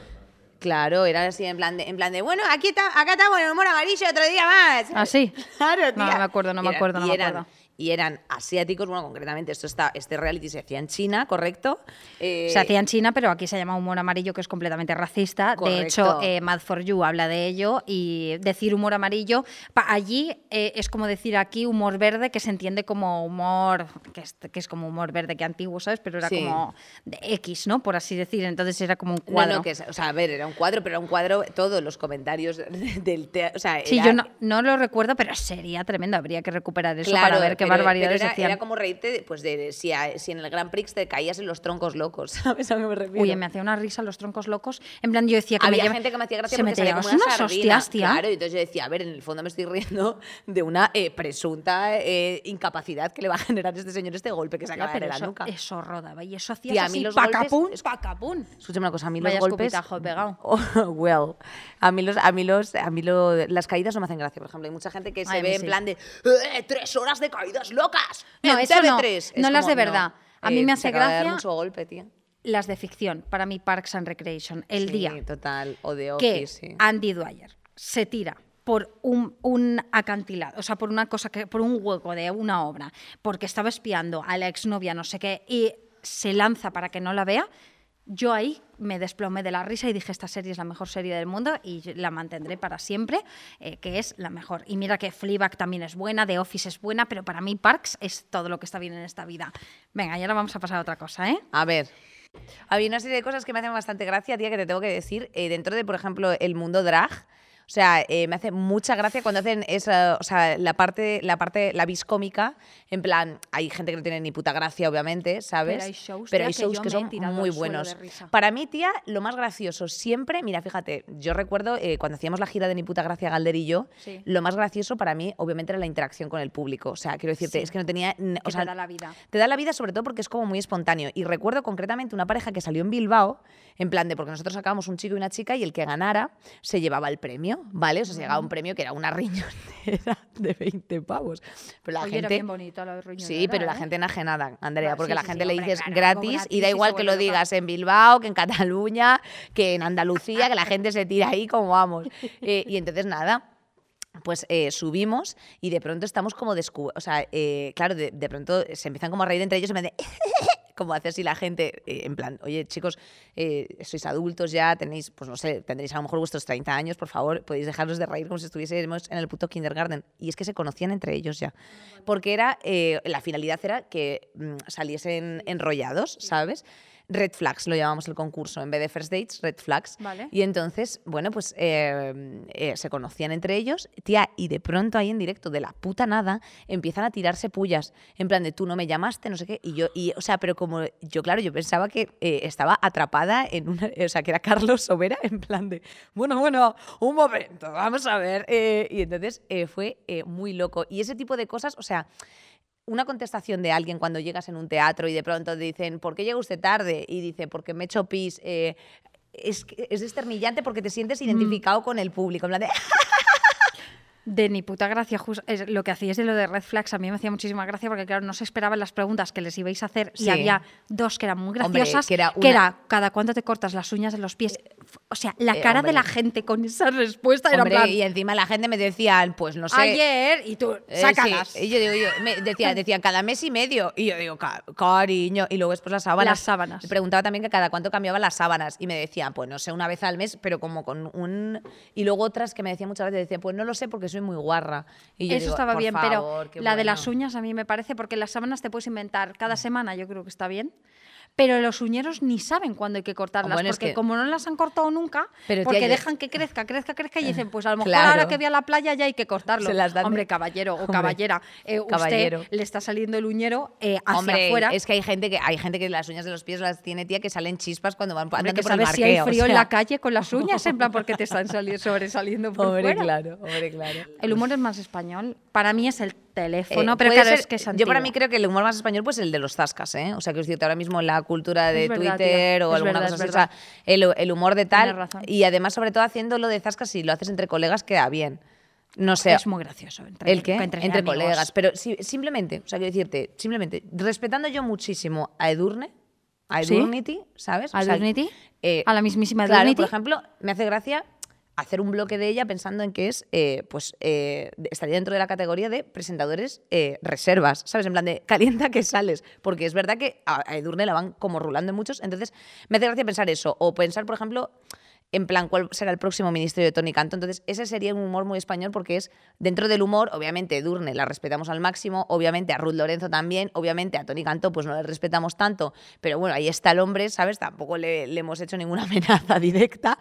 Speaker 1: Claro, era así en plan de, en plan de bueno, aquí está, acá estamos en humor amarillo otro día más.
Speaker 2: ¿Ah, sí?
Speaker 1: Claro,
Speaker 2: No,
Speaker 1: tía.
Speaker 2: no me acuerdo, no me acuerdo, no me acuerdo.
Speaker 1: Y eran asiáticos, bueno, concretamente esto está, este reality se hacía en China, ¿correcto? Eh,
Speaker 2: Se hacía en China, pero aquí se llama humor amarillo, que es completamente racista. De hecho,
Speaker 1: Correcto.
Speaker 2: eh, Mad for You habla de ello y decir humor amarillo, allí eh, es como decir aquí humor verde, que se entiende como humor, que es, que es como humor verde que antiguo, ¿sabes? Pero era
Speaker 1: Sí.
Speaker 2: como de X, ¿no? Por así decir. Entonces era como un
Speaker 1: No,
Speaker 2: cuadro.
Speaker 1: no, que es- o sea, a ver, era un cuadro, pero era un cuadro, todos los comentarios del teatro, o sea,
Speaker 2: Sí,
Speaker 1: era-
Speaker 2: yo no, no lo recuerdo, pero sería tremendo. Habría que recuperar eso
Speaker 1: Claro,
Speaker 2: para ver qué barbaridades
Speaker 1: pero era,
Speaker 2: decían.
Speaker 1: Era como reírte pues de si, a- si en el Grand Prix te caías en los troncos locos, ¿sabes a qué me refiero?
Speaker 2: Uy, me hacía una risa los troncos locos. En plan, yo decía que me
Speaker 1: Había
Speaker 2: lleva-
Speaker 1: gente que me hacía gracia
Speaker 2: se
Speaker 1: porque
Speaker 2: me
Speaker 1: salía como una
Speaker 2: unas
Speaker 1: sardina.
Speaker 2: hostias, tía.
Speaker 1: Claro, y entonces yo decía, a ver, en el fondo me estoy riendo de una eh, presunta eh, incapacidad que le va a generar este señor este golpe que se acaba de la nuca.
Speaker 2: eso rodaba y eso hacía
Speaker 1: Tía, a
Speaker 2: así,
Speaker 1: mí los
Speaker 2: pacapún,
Speaker 1: golpes- es-
Speaker 2: pacapún.
Speaker 1: Escúchame una cosa, a mí
Speaker 2: Vaya
Speaker 1: los golpes...
Speaker 2: pegado.
Speaker 1: Oh, well, a mí los, a mí los, a mí lo- las caídas no me hacen gracia, por ejemplo, hay mucha gente que se
Speaker 2: Ay,
Speaker 1: ve en
Speaker 2: sí.
Speaker 1: plan de "Eh, tres horas de caídas locas.
Speaker 2: No,
Speaker 1: en
Speaker 2: eso no,
Speaker 1: TV3". Es
Speaker 2: no las
Speaker 1: como,
Speaker 2: de verdad. A mí me
Speaker 1: se
Speaker 2: hace
Speaker 1: acaba de dar
Speaker 2: gracia-
Speaker 1: mucho golpe, tía.
Speaker 2: Las de ficción, para mí Parks and Recreation, el
Speaker 1: Sí,
Speaker 2: día
Speaker 1: total, o de
Speaker 2: que
Speaker 1: Office, sí.
Speaker 2: Andy Dwyer se tira por un, un acantilado, o sea, por una cosa que, por un hueco de una obra, porque estaba espiando a la exnovia, no sé qué, y se lanza para que no la vea, yo ahí me desplomé de la risa y dije, esta serie es la mejor serie del mundo y la mantendré para siempre, eh, que es la mejor. Y mira que Fleabag también es buena, The Office es buena, pero para mí Parks es todo lo que está bien en esta vida. Venga, y ahora vamos a pasar a otra cosa, ¿eh?
Speaker 1: A ver. Había una serie de cosas que me hacen bastante gracia, tía, que te tengo que decir. eh, dentro de, por ejemplo, el mundo drag. O sea, eh, me hace mucha gracia cuando hacen esa, o sea, la parte, la parte, la vis cómica. En plan, hay gente que no tiene ni puta gracia, obviamente, ¿sabes?
Speaker 2: Pero hay shows,
Speaker 1: Pero hay
Speaker 2: que
Speaker 1: shows que,
Speaker 2: he
Speaker 1: son muy buenos. Para mí, tía, lo más gracioso siempre, mira, fíjate, yo recuerdo eh, cuando hacíamos la gira de Ni puta gracia Galder y yo,
Speaker 2: Sí.
Speaker 1: lo más gracioso para mí, obviamente, era la interacción con el público. O sea, quiero decirte,
Speaker 2: Sí.
Speaker 1: es que no tenía, o
Speaker 2: Que te
Speaker 1: sea,
Speaker 2: da la vida.
Speaker 1: te da la vida sobre todo porque es como muy espontáneo. Y recuerdo concretamente una pareja que salió en Bilbao, en plan de porque nosotros sacábamos un chico y una chica y el que ganara se llevaba el premio, ¿vale? O sea, se llegaba un premio que era una riñonera de 20 pavos. Pero la
Speaker 2: Oye, era
Speaker 1: gente...
Speaker 2: bien bonito la riñonera,
Speaker 1: Sí, pero la
Speaker 2: ¿eh?
Speaker 1: gente enajenada, Andrea,
Speaker 2: Ah,
Speaker 1: porque
Speaker 2: sí,
Speaker 1: la gente
Speaker 2: sí,
Speaker 1: le
Speaker 2: hombre,
Speaker 1: dices
Speaker 2: claro,
Speaker 1: gratis y da
Speaker 2: y
Speaker 1: igual que lo digas en Bilbao, que en Cataluña, que en Andalucía, que la gente se tira ahí como vamos. Eh, y entonces nada, pues eh, subimos y de pronto estamos como descu... O sea, eh, claro, de, de pronto se empiezan como a reír entre ellos en vez de... como hace así la gente, eh, en plan, oye chicos, eh, sois adultos ya, tenéis, pues no sé, tendréis a lo mejor vuestros 30 años, por favor, podéis dejaros de reír como si estuviésemos en el puto kindergarten. Y es que se conocían entre ellos ya. Porque era, eh, la finalidad era que mm, saliesen enrollados, ¿sabes? Red Flags lo llamamos el concurso, en vez de First Dates, Red Flags.
Speaker 2: Vale.
Speaker 1: Y entonces, bueno, pues eh, eh, se conocían entre ellos, tía, y de pronto ahí en directo, de la puta nada, empiezan a tirarse pullas, en plan de tú no me llamaste, no sé qué, y yo, y, o sea, pero como yo, claro, yo pensaba que eh, estaba atrapada en una, o sea, que era Carlos Sobera, en plan de, bueno, bueno, un momento, vamos a ver, y entonces fue muy loco, y ese tipo de cosas, o sea, una contestación de alguien cuando llegas en un teatro y de pronto te dicen, ¿por qué llega usted tarde? Y dice, porque me he hecho pis. eh, es, es desternillante porque te sientes identificado con el público. En plan de,
Speaker 2: De ni puta gracia, jus- es lo que hacíais de lo de Red Flags a mí me hacía muchísima gracia porque, claro, no se esperaban las preguntas que les ibais a hacer
Speaker 1: Sí.
Speaker 2: y había dos que eran muy
Speaker 1: Hombre,
Speaker 2: graciosas,
Speaker 1: que era una-
Speaker 2: cada cuánto te cortas las uñas de los pies. O sea, la
Speaker 1: Eh,
Speaker 2: cara de la gente con esa respuesta era
Speaker 1: hombre,
Speaker 2: plan,
Speaker 1: y encima la gente me decía, pues no sé.
Speaker 2: ayer y tú,
Speaker 1: eh,
Speaker 2: sácalas.
Speaker 1: sí. Y yo digo, yo, me decía, decía, cada mes y medio. Y yo digo, "Ca- cariño. Y luego después las sábanas.
Speaker 2: Las sábanas.
Speaker 1: Me preguntaba también que cada cuánto cambiaba las sábanas. Y me decían, pues no sé, una vez al mes, pero como con un. Y luego otras que me decían muchas veces, decían, pues no lo sé porque soy muy guarra. Y yo
Speaker 2: Eso
Speaker 1: digo,
Speaker 2: estaba
Speaker 1: "Por
Speaker 2: bien,
Speaker 1: favor,
Speaker 2: pero la de
Speaker 1: bueno".
Speaker 2: las uñas a mí me parece, porque las sábanas te puedes inventar cada semana, yo creo que está bien. Pero los uñeros ni saben cuándo hay que cortarlas,
Speaker 1: Bueno, es
Speaker 2: porque
Speaker 1: que-
Speaker 2: como no las han cortado nunca,
Speaker 1: Pero,
Speaker 2: porque dejan que crezca, crezca, crezca y dicen, pues a lo mejor
Speaker 1: Claro.
Speaker 2: ahora que voy a la playa ya hay que cortarlo.
Speaker 1: Se las dan de-
Speaker 2: Hombre, caballero o
Speaker 1: Hombre,
Speaker 2: caballera, eh, usted
Speaker 1: caballero.
Speaker 2: le está saliendo el uñero eh, hacia
Speaker 1: Hombre,
Speaker 2: afuera.
Speaker 1: es que hay gente que hay gente que las uñas de los pies las tiene tía que salen chispas cuando van andando
Speaker 2: que
Speaker 1: por el
Speaker 2: sabes si hay
Speaker 1: marqueo, o
Speaker 2: frío en
Speaker 1: sea.
Speaker 2: la calle con las uñas, en plan porque te están sali- sobresaliendo por
Speaker 1: Hombre,
Speaker 2: fuera.
Speaker 1: claro, hombre, claro.
Speaker 2: El humor es más español. Para mí es el teléfono,
Speaker 1: Eh,
Speaker 2: pero claro,
Speaker 1: ser-
Speaker 2: es que es
Speaker 1: Yo para mí creo que el humor más español pues el de los zascas, ¿eh? O sea, que os decirte ahora mismo la cultura de
Speaker 2: verdad.
Speaker 1: Twitter o
Speaker 2: Es
Speaker 1: alguna
Speaker 2: verdad,
Speaker 1: cosa así, o sea, el, el humor de tal y además sobre todo haciéndolo de zascas si lo haces entre colegas queda bien. No sé,
Speaker 2: es muy gracioso. Entre,
Speaker 1: ¿El qué?
Speaker 2: Entre,
Speaker 1: Entre, colegas. Pero sí, simplemente, o sea, quiero decirte, simplemente, respetando yo muchísimo a Edurne, a
Speaker 2: ¿Sí?
Speaker 1: Edurnity, ¿sabes?
Speaker 2: ¿A
Speaker 1: O
Speaker 2: Edurnity?
Speaker 1: eh,
Speaker 2: ¿A la mismísima
Speaker 1: Claro,
Speaker 2: Edurnity?
Speaker 1: por ejemplo, me hace gracia hacer un bloque de ella pensando en que es, eh, pues, eh, estaría dentro de la categoría de presentadores eh, reservas, ¿sabes? En plan de calienta que sales, porque es verdad que a, Edurne la van como rulando en muchos, entonces me hace gracia pensar eso, o pensar, por ejemplo, en plan, cuál será el próximo ministro de Tony Canto. Entonces, ese sería un humor muy español porque es dentro del humor, obviamente, Edurne la respetamos al máximo, obviamente a Ruth Lorenzo también, obviamente a Tony Canto pues no le respetamos tanto, pero bueno, ahí está el hombre, ¿sabes? Tampoco le hemos hecho ninguna amenaza directa.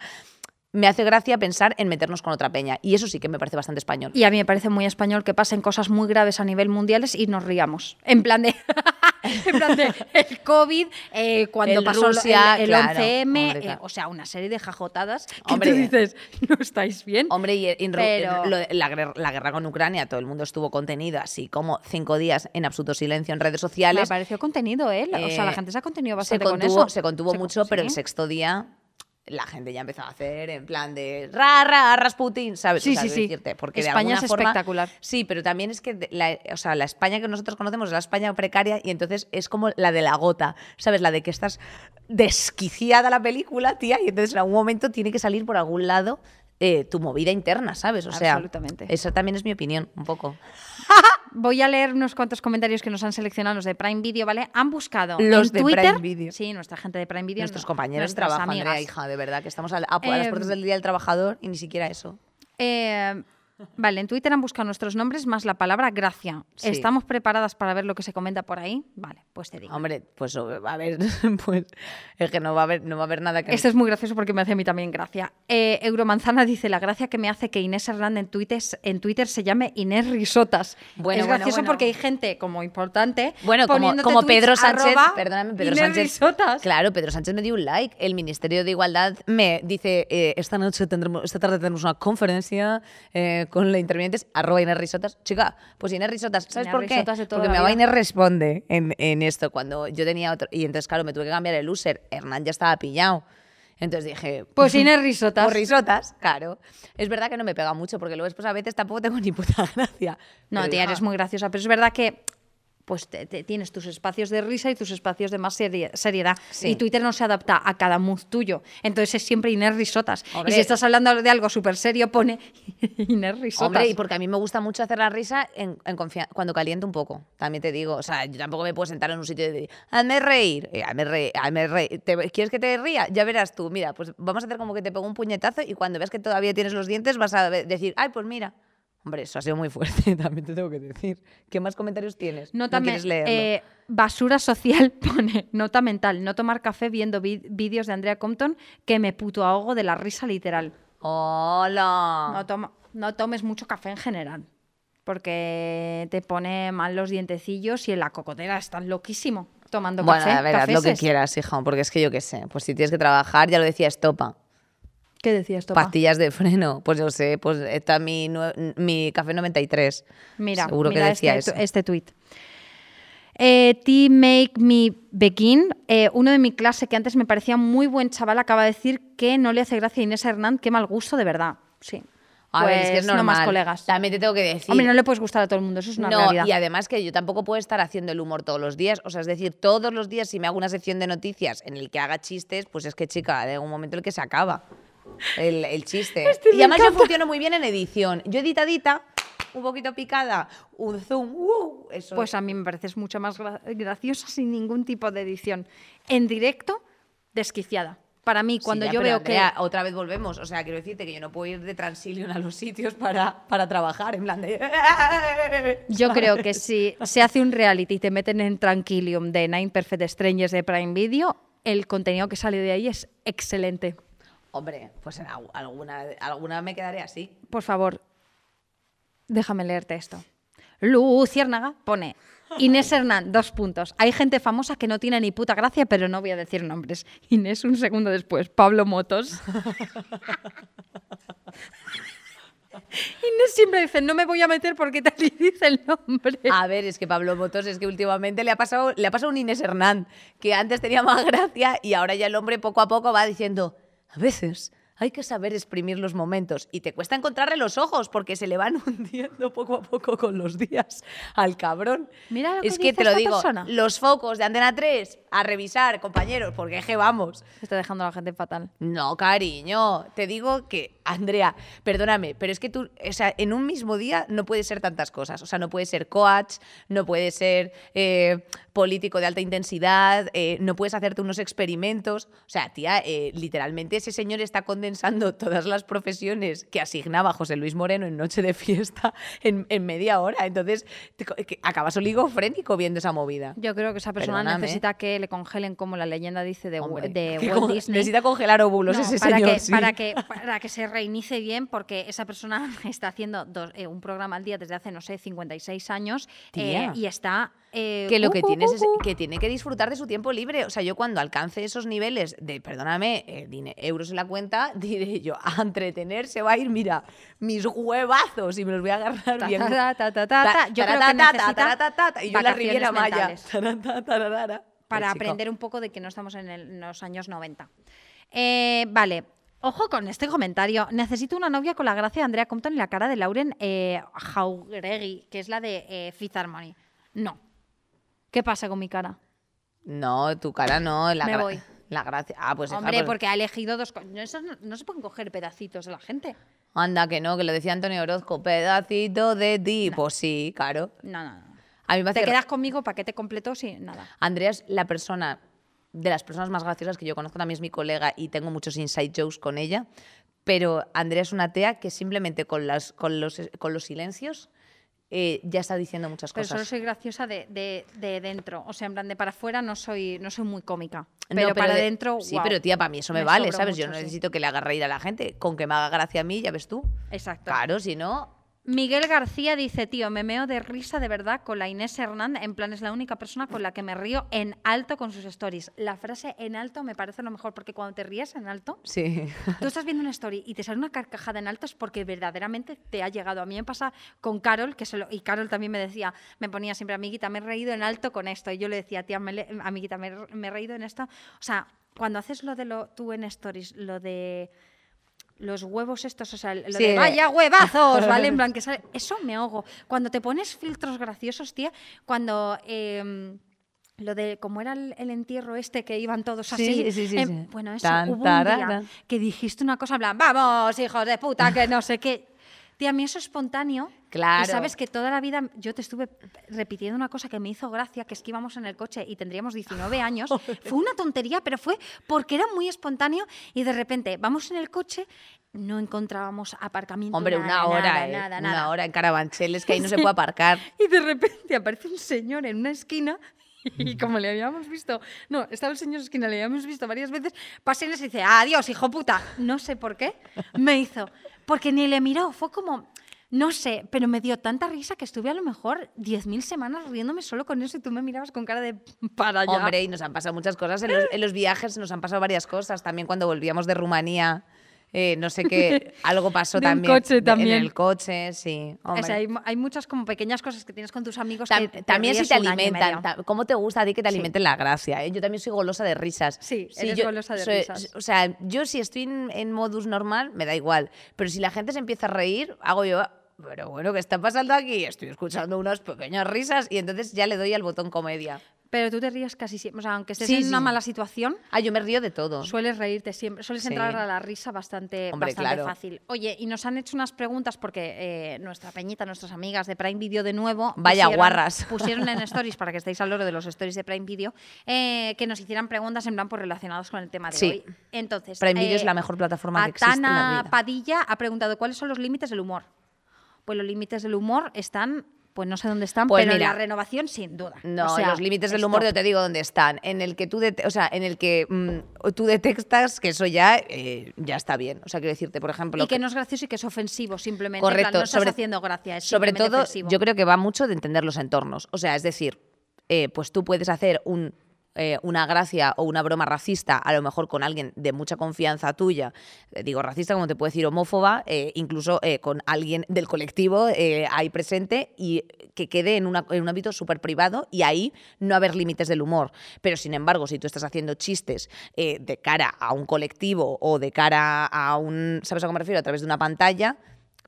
Speaker 1: Me hace gracia pensar en meternos con otra peña. Y eso sí que me parece bastante español.
Speaker 2: Y a mí me parece muy español que pasen cosas muy graves a nivel mundiales y nos riamos. En plan de. en plan de el COVID, eh, cuando
Speaker 1: El
Speaker 2: pasó
Speaker 1: Rusia,
Speaker 2: el, el
Speaker 1: claro,
Speaker 2: 11M,
Speaker 1: hombre,
Speaker 2: eh, o sea, una serie de jajotadas que
Speaker 1: Hombre.
Speaker 2: tú dices, no estáis bien.
Speaker 1: Hombre, y en-
Speaker 2: Pero-
Speaker 1: lo la, guerra, la guerra con Ucrania, todo el mundo estuvo contenido, así como cinco días en absoluto silencio en redes
Speaker 2: Me
Speaker 1: sociales.
Speaker 2: pareció contenido, ¿eh? o sea, la
Speaker 1: Eh,
Speaker 2: gente se ha contenido
Speaker 1: se
Speaker 2: bastante con
Speaker 1: contuvo,
Speaker 2: eso.
Speaker 1: se contuvo
Speaker 2: Se con-
Speaker 1: mucho, pero el sexto día la gente ya empezaba a hacer en plan de ra, ra, Rasputin, ¿sabes?
Speaker 2: Sí,
Speaker 1: O sea,
Speaker 2: sí,
Speaker 1: quiero
Speaker 2: sí.
Speaker 1: decirte, porque de
Speaker 2: España
Speaker 1: alguna
Speaker 2: es
Speaker 1: forma-
Speaker 2: espectacular.
Speaker 1: Sí, pero también es que de- la, o sea, la España que nosotros conocemos es la España precaria y entonces es como la de la gota, ¿sabes? La de que estás desquiciada la película, tía, y entonces en algún momento tiene que salir por algún lado eh, tu movida interna, ¿sabes? O sea,
Speaker 2: Absolutamente.
Speaker 1: esa también es mi opinión, un poco.
Speaker 2: Voy a leer unos cuantos comentarios que nos han seleccionado los de Prime Video, ¿vale? Han buscado
Speaker 1: Los
Speaker 2: en
Speaker 1: de
Speaker 2: Twitter.
Speaker 1: Prime Video.
Speaker 2: Sí, nuestra gente de Prime Video.
Speaker 1: Nuestros
Speaker 2: no-
Speaker 1: compañeros de trabajo, Andrea, hija, de verdad, que estamos a, a- a las
Speaker 2: Eh,
Speaker 1: puertas del Día del Trabajador y ni siquiera eso.
Speaker 2: Eh, vale, en Twitter han buscado nuestros nombres más la palabra gracia.
Speaker 1: Sí.
Speaker 2: ¿Estamos preparadas para ver lo que se comenta por ahí? Vale, pues te digo.
Speaker 1: Hombre, pues a ver, pues es que no va a haber, no va a haber nada que
Speaker 2: Esto es muy gracioso porque me hace a mí también gracia. Eh, Euromanzana dice, la gracia que me hace que Inés Hernández en Twitter, en Twitter se llame Inés Risotas.
Speaker 1: Bueno,
Speaker 2: es
Speaker 1: bueno,
Speaker 2: gracioso
Speaker 1: bueno.
Speaker 2: porque hay gente como importante
Speaker 1: Bueno, como, como Pedro Sánchez, perdóname, Pedro
Speaker 2: Inés
Speaker 1: Sánchez.
Speaker 2: Risotas.
Speaker 1: Claro, Pedro Sánchez me dio un like. El Ministerio de Igualdad me dice, eh, esta noche tendremos, esta tarde tenemos una conferencia eh, con la intervinientes, arroba Inés Risotas. Chica, pues Inés Risotas, ¿sabes
Speaker 2: Inés
Speaker 1: por qué? Porque mi mamá. Inés responde en, en esto cuando yo tenía otro. Y entonces, claro, me tuve que cambiar el user. Hernán ya estaba pillado. Entonces dije,
Speaker 2: Pues Inés Risotas.
Speaker 1: Por risotas, claro. Es verdad que no me pega mucho porque luego después a veces tampoco tengo ni puta gracia.
Speaker 2: No,
Speaker 1: Pero,
Speaker 2: tía, eres muy graciosa, pero es verdad que pues te- te- tienes tus espacios de risa y tus espacios de más serie- seriedad.
Speaker 1: Sí.
Speaker 2: Y Twitter no se adapta a cada mood tuyo. Entonces es siempre Inés Risotas.
Speaker 1: Hombre.
Speaker 2: Y si estás hablando de algo súper serio, pone Inés Risotas.
Speaker 1: Hombre, y porque a mí me gusta mucho hacer la risa en, en cuando caliento un poco, también te digo. O sea, yo tampoco me puedo sentar en un sitio y decir, hazme reír, eh, hazme reír, hazme reír. ¿Te- ¿Quieres que te ría? Ya verás tú. Mira, pues vamos a hacer como que te pego un puñetazo y cuando veas que todavía tienes los dientes vas a decir, ay, pues mira. Hombre, eso ha sido muy fuerte, también te tengo que decir. ¿Qué más comentarios tienes?
Speaker 2: Nota
Speaker 1: ¿No quieres leerlo?
Speaker 2: eh, basura social pone nota mental, no tomar café viendo vi- vídeos de Andrea Compton que me puto ahogo de la risa literal.
Speaker 1: Hola.
Speaker 2: No, toma- no tomes mucho café en general, porque te pone mal los dientecillos y en la cocotera estás loquísimo tomando
Speaker 1: bueno,
Speaker 2: café.
Speaker 1: a ver, haz lo que quieras, hija, porque es que yo qué sé. Pues si tienes que trabajar, ya lo decía Estopa.
Speaker 2: ¿Qué decías, tú?
Speaker 1: Pastillas de freno, pues yo sé, pues está mi, mi café 93.
Speaker 2: Mira,
Speaker 1: Seguro
Speaker 2: mira
Speaker 1: que decía
Speaker 2: este,
Speaker 1: eso.
Speaker 2: este tweet. Eh, T Make Me Begin, eh, uno de mi clase que antes me parecía muy buen chaval, acaba de decir que no le hace gracia a Inés Hernán. Qué mal gusto, de verdad. Sí.
Speaker 1: A ver, es que es
Speaker 2: Pues
Speaker 1: normal.
Speaker 2: no más colegas.
Speaker 1: También te tengo que decir.
Speaker 2: Hombre, no le puedes gustar a todo el mundo, eso es una
Speaker 1: no,
Speaker 2: realidad.
Speaker 1: y además que yo tampoco puedo estar haciendo el humor todos los días. O sea, es decir, todos los días si me hago una sección de noticias en el que haga chistes, pues es que, chica, hay un momento en el que se acaba el, el chiste.
Speaker 2: Este
Speaker 1: y además yo funciono muy bien en edición. Yo editadita, un poquito picada, un zoom, ¡uh! eso.
Speaker 2: Pues a mí me pareces mucho más gra- graciosa sin ningún tipo de edición. En directo, desquiciada. Para mí,
Speaker 1: Sí,
Speaker 2: cuando
Speaker 1: ya,
Speaker 2: yo veo
Speaker 1: Andrea, otra vez volvemos. O sea, quiero decirte que yo no puedo ir de Transilion a los sitios para, para trabajar, en plan de...
Speaker 2: que yo creo que si se hace un reality y te meten en Tranquilium de Nine Perfect Strangers de Prime Video, el contenido que sale de ahí es excelente.
Speaker 1: Hombre, pues en alguna, alguna me quedaré así.
Speaker 2: Por favor, déjame leerte esto. Luciérnaga pone Inés Hernán, dos puntos. Hay gente famosa que no tiene ni puta gracia, pero no voy a decir nombres. Inés, un segundo después. Pablo Motos. Inés siempre dice, no me voy a meter porque tal y dice el nombre.
Speaker 1: A ver, es que Pablo Motos es que últimamente le ha pasado, le ha pasado un Inés Hernán, que antes tenía más gracia y ahora ya el hombre poco a poco va diciendo, a veces hay que saber exprimir los momentos y te cuesta encontrarle los ojos porque se le van hundiendo poco a poco con los días al cabrón.
Speaker 2: Mira lo que
Speaker 1: es que
Speaker 2: dice
Speaker 1: te lo digo,
Speaker 2: persona.
Speaker 1: los focos de Antena 3 a revisar, compañeros, porque es que vamos.
Speaker 2: Está dejando a la gente fatal.
Speaker 1: No, cariño, te digo que, Andrea, perdóname, pero es que tú, o sea, en un mismo día no puede ser tantas cosas. O sea, no puede ser coach, no puede ser eh, político de alta intensidad, eh, no puedes hacerte unos experimentos. O sea, tía, eh, literalmente ese señor está condensando todas las profesiones que asignaba José Luis Moreno en Noche de Fiesta en, en media hora. Entonces, te co- que acabas oligofrénico viendo esa movida.
Speaker 2: Yo creo que esa persona
Speaker 1: Perdóname.
Speaker 2: necesita que le congelen, como la leyenda dice de,
Speaker 1: Hombre,
Speaker 2: de Walt
Speaker 1: con-
Speaker 2: Disney.
Speaker 1: Necesita congelar óvulos
Speaker 2: No,
Speaker 1: ese
Speaker 2: para
Speaker 1: señor.
Speaker 2: que,
Speaker 1: sí.
Speaker 2: para, que, para que se reinicie bien, porque esa persona está haciendo dos- eh, un programa al día desde hace, no sé, 56 años eh, y está... eh,
Speaker 1: que lo que
Speaker 2: cu,
Speaker 1: tienes
Speaker 2: cu,
Speaker 1: es
Speaker 2: cu.
Speaker 1: que tiene que disfrutar de su tiempo libre. O sea, yo cuando alcance esos niveles de, perdóname, eh, euros en la cuenta, diré yo, a entretener se va a ir, mira, mis huevazos y me los voy a agarrar
Speaker 2: Ta,
Speaker 1: bien.
Speaker 2: ta, ta. Yo creo que necesita
Speaker 1: taratata, y yo la Riviera Maya.
Speaker 2: para aprender un poco de que no estamos en, el- en los años 90. Eh, vale, ojo con este comentario. Necesito una novia con la gracia de Andrea Compton y la cara de Lauren eh, Jauregui, que es la de eh, Fifth Harmony. No. ¿Qué pasa con mi cara?
Speaker 1: No, tu cara no. La
Speaker 2: Me voy.
Speaker 1: La gracia. Ah, pues hija,
Speaker 2: Hombre,
Speaker 1: pues-
Speaker 2: porque ha elegido dos... No, esos no, no se pueden coger pedacitos de la gente.
Speaker 1: Anda, que no, que lo decía Antonio Orozco, pedacito de ti. Pues sí, claro.
Speaker 2: No, no, no.
Speaker 1: A mí me
Speaker 2: Te quedas conmigo, paquete completo, sí, nada.
Speaker 1: Andrea es la persona, de las personas más graciosas que yo conozco, también es mi colega y tengo muchos inside jokes con ella, pero Andrea es una tea que simplemente con, las, con, los, con los silencios eh, ya está diciendo muchas
Speaker 2: Pero
Speaker 1: cosas.
Speaker 2: solo soy graciosa de, de- de dentro. O sea, en plan de para afuera no soy, no soy muy cómica.
Speaker 1: No,
Speaker 2: Pero, para
Speaker 1: de-
Speaker 2: dentro,
Speaker 1: Sí, pero tía, para mí eso me,
Speaker 2: Me
Speaker 1: vale, ¿sabes? yo no
Speaker 2: sí.
Speaker 1: necesito que le haga reír a la gente. Con que me haga gracia a mí, ya ves tú.
Speaker 2: Exacto.
Speaker 1: Claro, si no...
Speaker 2: Miguel García dice, tío, me meo de risa de verdad con la Inés Hernández. En plan, es la única persona con la que me río en alto con sus stories. La frase en alto me parece lo mejor, porque cuando te ríes en alto,
Speaker 1: Sí.
Speaker 2: tú estás viendo una story y te sale una carcajada en alto es porque verdaderamente te ha llegado. A mí me pasa con Carol, que se lo- y Carol también me decía, me ponía siempre, amiguita, me he reído en alto con esto. Y yo le decía, tía, me le- amiguita, me, he- me he reído en esto. O sea, cuando haces lo de lo, tú en stories, lo de los huevos estos, o sea, lo
Speaker 1: Sí,
Speaker 2: de vaya huevazos, ¿vale? En plan, que sale, eso me ahogo. Cuando te pones filtros graciosos, tía, cuando... em, lo de cómo era el, el entierro este que iban todos así.
Speaker 1: Sí, sí, sí,
Speaker 2: em,
Speaker 1: sí.
Speaker 2: Bueno, eso
Speaker 1: Tan,
Speaker 2: hubo un día que dijiste una cosa en plan, vamos, hijos de puta, que no sé qué. Tía, a mí eso espontáneo.
Speaker 1: Claro.
Speaker 2: Y sabes que toda la vida yo te estuve repitiendo una cosa que me hizo gracia, que es que íbamos en el coche y tendríamos 19 años. fue una tontería, pero fue porque era muy espontáneo y de repente vamos en el coche, no encontrábamos aparcamiento.
Speaker 1: Hombre,
Speaker 2: nada,
Speaker 1: una hora,
Speaker 2: nada,
Speaker 1: eh,
Speaker 2: nada,
Speaker 1: una
Speaker 2: nada.
Speaker 1: hora en Carabanchel, es que ahí no se puede aparcar.
Speaker 2: Y de repente aparece un señor en una esquina y como le habíamos visto, no, estaba el señor en la esquina, le habíamos visto varias veces, pasa Inés y dice, adiós, hijo puta. No sé por qué, me hizo, porque ni le miró, fue como, no sé, pero me dio tanta risa que estuve a lo mejor 10.000 semanas riéndome solo con eso y tú me mirabas con cara de para allá.
Speaker 1: Hombre, y nos han pasado muchas cosas. En los, en los viajes nos han pasado varias cosas. También cuando volvíamos de Rumanía, eh, no sé qué, algo pasó también.
Speaker 2: coche también.
Speaker 1: En el coche, sí.
Speaker 2: O sea, hay, hay muchas como pequeñas cosas que tienes con tus amigos
Speaker 1: Tam-
Speaker 2: que te
Speaker 1: también si te alimentan. ¿Cómo te gusta a ti que te
Speaker 2: Sí.
Speaker 1: alimenten la gracia? eh? Yo también soy golosa de risas.
Speaker 2: Sí,
Speaker 1: Si
Speaker 2: eres
Speaker 1: yo
Speaker 2: golosa de
Speaker 1: soy-
Speaker 2: risas.
Speaker 1: O sea, yo si estoy en, en modus normal, me da igual. Pero si la gente se empieza a reír, hago yo. Pero bueno, ¿qué está pasando aquí? Estoy escuchando unas pequeñas risas y entonces ya le doy al botón comedia.
Speaker 2: Pero tú te ríes casi siempre, o sea, aunque estés
Speaker 1: Sí,
Speaker 2: en una mala situación,
Speaker 1: Ah, yo me río de todo.
Speaker 2: Sueles reírte siempre, sueles
Speaker 1: Sí.
Speaker 2: entrar a la risa bastante,
Speaker 1: Hombre,
Speaker 2: bastante
Speaker 1: claro.
Speaker 2: fácil. Oye, y nos han hecho unas preguntas porque eh, nuestra peñita, nuestras amigas de Prime Video de nuevo.
Speaker 1: Vaya
Speaker 2: pusieron-
Speaker 1: guarras.
Speaker 2: Pusieron en stories, para que estéis al loro de los stories de Prime Video, eh, que nos hicieran preguntas en plan por relacionados con el tema de
Speaker 1: Sí.
Speaker 2: hoy. Entonces,
Speaker 1: Prime Video
Speaker 2: eh,
Speaker 1: es la mejor plataforma que existe en la
Speaker 2: Atana
Speaker 1: vida.
Speaker 2: Padilla ha preguntado cuáles son los límites del humor. Pues los límites del humor están, pues no sé dónde están,
Speaker 1: Pues
Speaker 2: pero en
Speaker 1: mira.
Speaker 2: la renovación sin duda.
Speaker 1: No,
Speaker 2: O sea,
Speaker 1: los límites del humor yo te digo dónde están. En el que tú, o sea, en el que mm, tú detectas que eso ya, eh, ya está bien. O sea, quiero decirte, por ejemplo,
Speaker 2: Y que
Speaker 1: que-
Speaker 2: no es gracioso y que es ofensivo, simplemente. en plan,
Speaker 1: Correcto,
Speaker 2: no estás
Speaker 1: sobre-
Speaker 2: haciendo gracia, es
Speaker 1: sobre todo,
Speaker 2: ofensivo.
Speaker 1: yo creo que va mucho de entender los entornos. O sea, es decir, eh, pues tú puedes hacer un eh, una gracia o una broma racista, a lo mejor con alguien de mucha confianza tuya, eh, digo racista como te puedo decir homófoba, eh, incluso con alguien del colectivo ahí presente y que quede en, en un ámbito súper privado y ahí no haber límites del humor. Pero sin embargo, si tú estás haciendo chistes de cara a un colectivo o de cara a un, ¿sabes a qué me refiero? A través de una pantalla,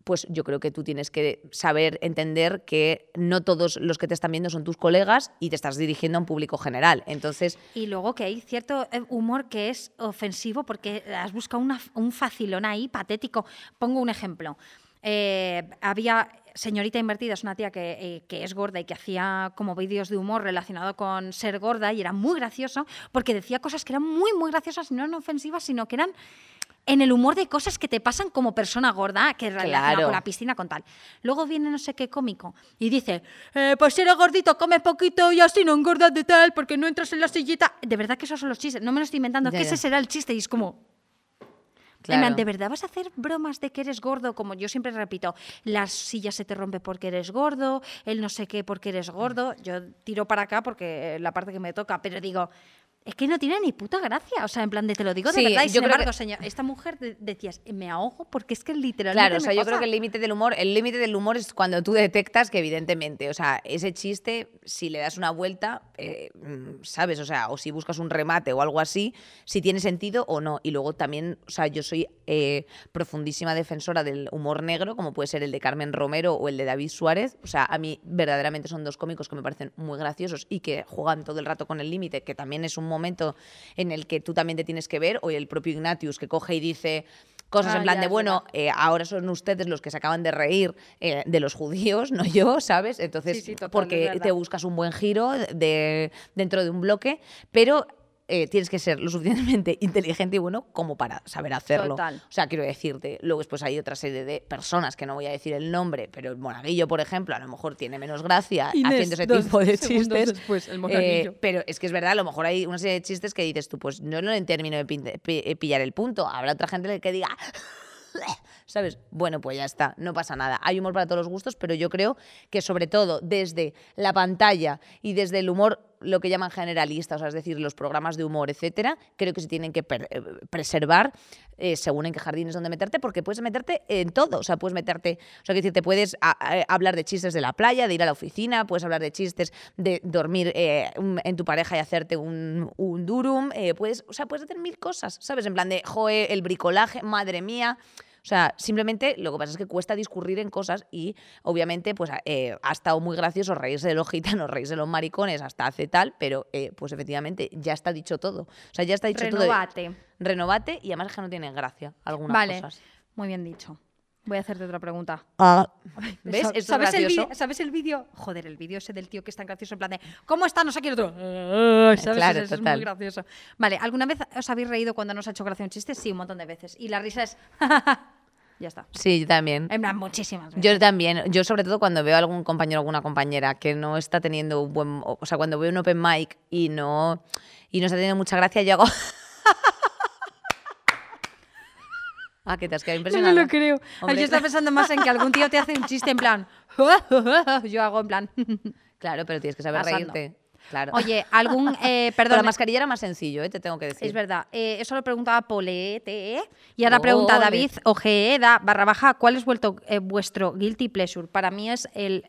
Speaker 1: pues yo creo que tú tienes que saber entender que no todos los que te están viendo son tus colegas y te estás dirigiendo a un público general. Entonces.
Speaker 2: Y luego que hay cierto eh, humor que es ofensivo porque has buscado un facilón ahí patético. Pongo un ejemplo. Eh, había Señorita Invertida, es una tía que, eh, que, es gorda y que hacía como vídeos de humor relacionado con ser gorda y era muy gracioso porque decía cosas que eran muy, muy graciosas, no eran ofensivas, sino que eran en el humor de cosas que te pasan como persona gorda, que relaciona con la piscina, con tal. Luego viene no sé qué cómico y dice, eh, pues si eres gordito, come poquito y así no engordas de tal, porque no entras en la sillita. De verdad que esos son los chistes, no me lo estoy inventando, que ese será el chiste y es como... ¿De verdad vas a hacer bromas de que eres gordo? Como yo siempre repito, la silla se te rompe porque eres gordo, el no sé qué porque eres gordo. Yo tiro para acá porque la parte que me toca, pero digo, es que no tiene ni puta gracia. O sea, en plan de te lo digo de verdad. Y yo sin embargo, señor, esta mujer decías, me ahogo porque es que literalmente.
Speaker 1: Claro, o sea, yo creo que el límite del humor, el límite del humor es cuando tú detectas que, evidentemente, o sea, ese chiste, si le das una vuelta, eh, mm, ¿sabes? O sea, o si buscas un remate o algo así, si tiene sentido o no. Y luego también, o sea, yo soy eh, profundísima defensora del humor negro, como puede ser el de Carmen Romero o el de David Suárez. O sea, a mí verdaderamente son dos cómicos que me parecen muy graciosos y que juegan todo el rato con el límite, que también es un momento en el que tú también te tienes que ver, o el propio Ignatius que coge y dice cosas en ah, plan de, bueno, eh, ahora son ustedes los que se acaban de reír eh, de los judíos, no yo, ¿sabes? Entonces, porque te buscas un buen giro de, dentro de un bloque, pero eh, tienes que ser lo suficientemente inteligente y bueno como para saber hacerlo. O sea, quiero decirte, luego después hay otra serie de personas que no voy a decir el nombre, pero el monaguillo, por ejemplo, a lo mejor tiene menos gracia haciendo ese tipo de chistes. Eh, pero es que es verdad, a lo mejor hay una serie de chistes que dices tú, pues no, no en término de eh, pillar el punto. Habrá otra gente que diga... ¿Sabes? Bueno, pues ya está, no pasa nada. Hay humor para todos los gustos, pero yo creo que sobre todo desde la pantalla y desde el humor lo que llaman generalistas, o sea, es decir, los programas de humor, etcétera, creo que se tienen que eh, preservar eh, según en qué jardines donde meterte, porque puedes meterte en todo, o sea, puedes meterte, o sea, que decir, te puedes hablar de chistes de la playa, de ir a la oficina, puedes hablar de chistes de dormir eh, en tu pareja y hacerte un, un durum, puedes, o sea, puedes hacer mil cosas, ¿sabes? En plan de, joe, el bricolaje, madre mía. O sea, simplemente lo que pasa es que cuesta discurrir en cosas y obviamente pues eh, ha estado muy gracioso reírse de los gitanos, reírse de los maricones hasta hace tal, pero eh, pues efectivamente ya está dicho todo. O sea, ya está dicho
Speaker 2: todo. Renovate.
Speaker 1: Renovate y además es que no tiene gracia algunas
Speaker 2: vale.
Speaker 1: cosas.
Speaker 2: Muy bien dicho. Voy a hacerte otra pregunta.
Speaker 1: Ah. ¿Ves?
Speaker 2: ¿Sabes, el ¿Sabes el vídeo? Joder, el vídeo ese del tío que es tan gracioso en plan de ¿Cómo está? No sé quién otro. ¿Sabes? Claro, es muy gracioso. Vale, ¿alguna vez os habéis reído cuando nos ha hecho gracia un chiste? Sí, un montón de veces. Y la risa es ya está.
Speaker 1: Sí, yo también.
Speaker 2: En plan, muchísimas
Speaker 1: veces. Yo también. Yo sobre todo cuando veo a algún compañero o alguna compañera que no está teniendo un buen... O sea, cuando veo un open mic y no, y no está teniendo mucha gracia, yo hago... Ah, que te has quedado impresionado.
Speaker 2: No, lo creo. yo estaba pensando más en que algún tío te hace un chiste en plan. yo hago en plan.
Speaker 1: claro, pero tienes que saber reírte.
Speaker 2: Oye, algún. Eh, perdón.
Speaker 1: la mascarilla era más sencillo, eh, te tengo que decir.
Speaker 2: Es verdad. Eh, eso lo preguntaba Polete. Y ahora pregunta David Ojeda, barra baja, ¿cuál es vuelto, vuestro guilty pleasure? Para mí es el,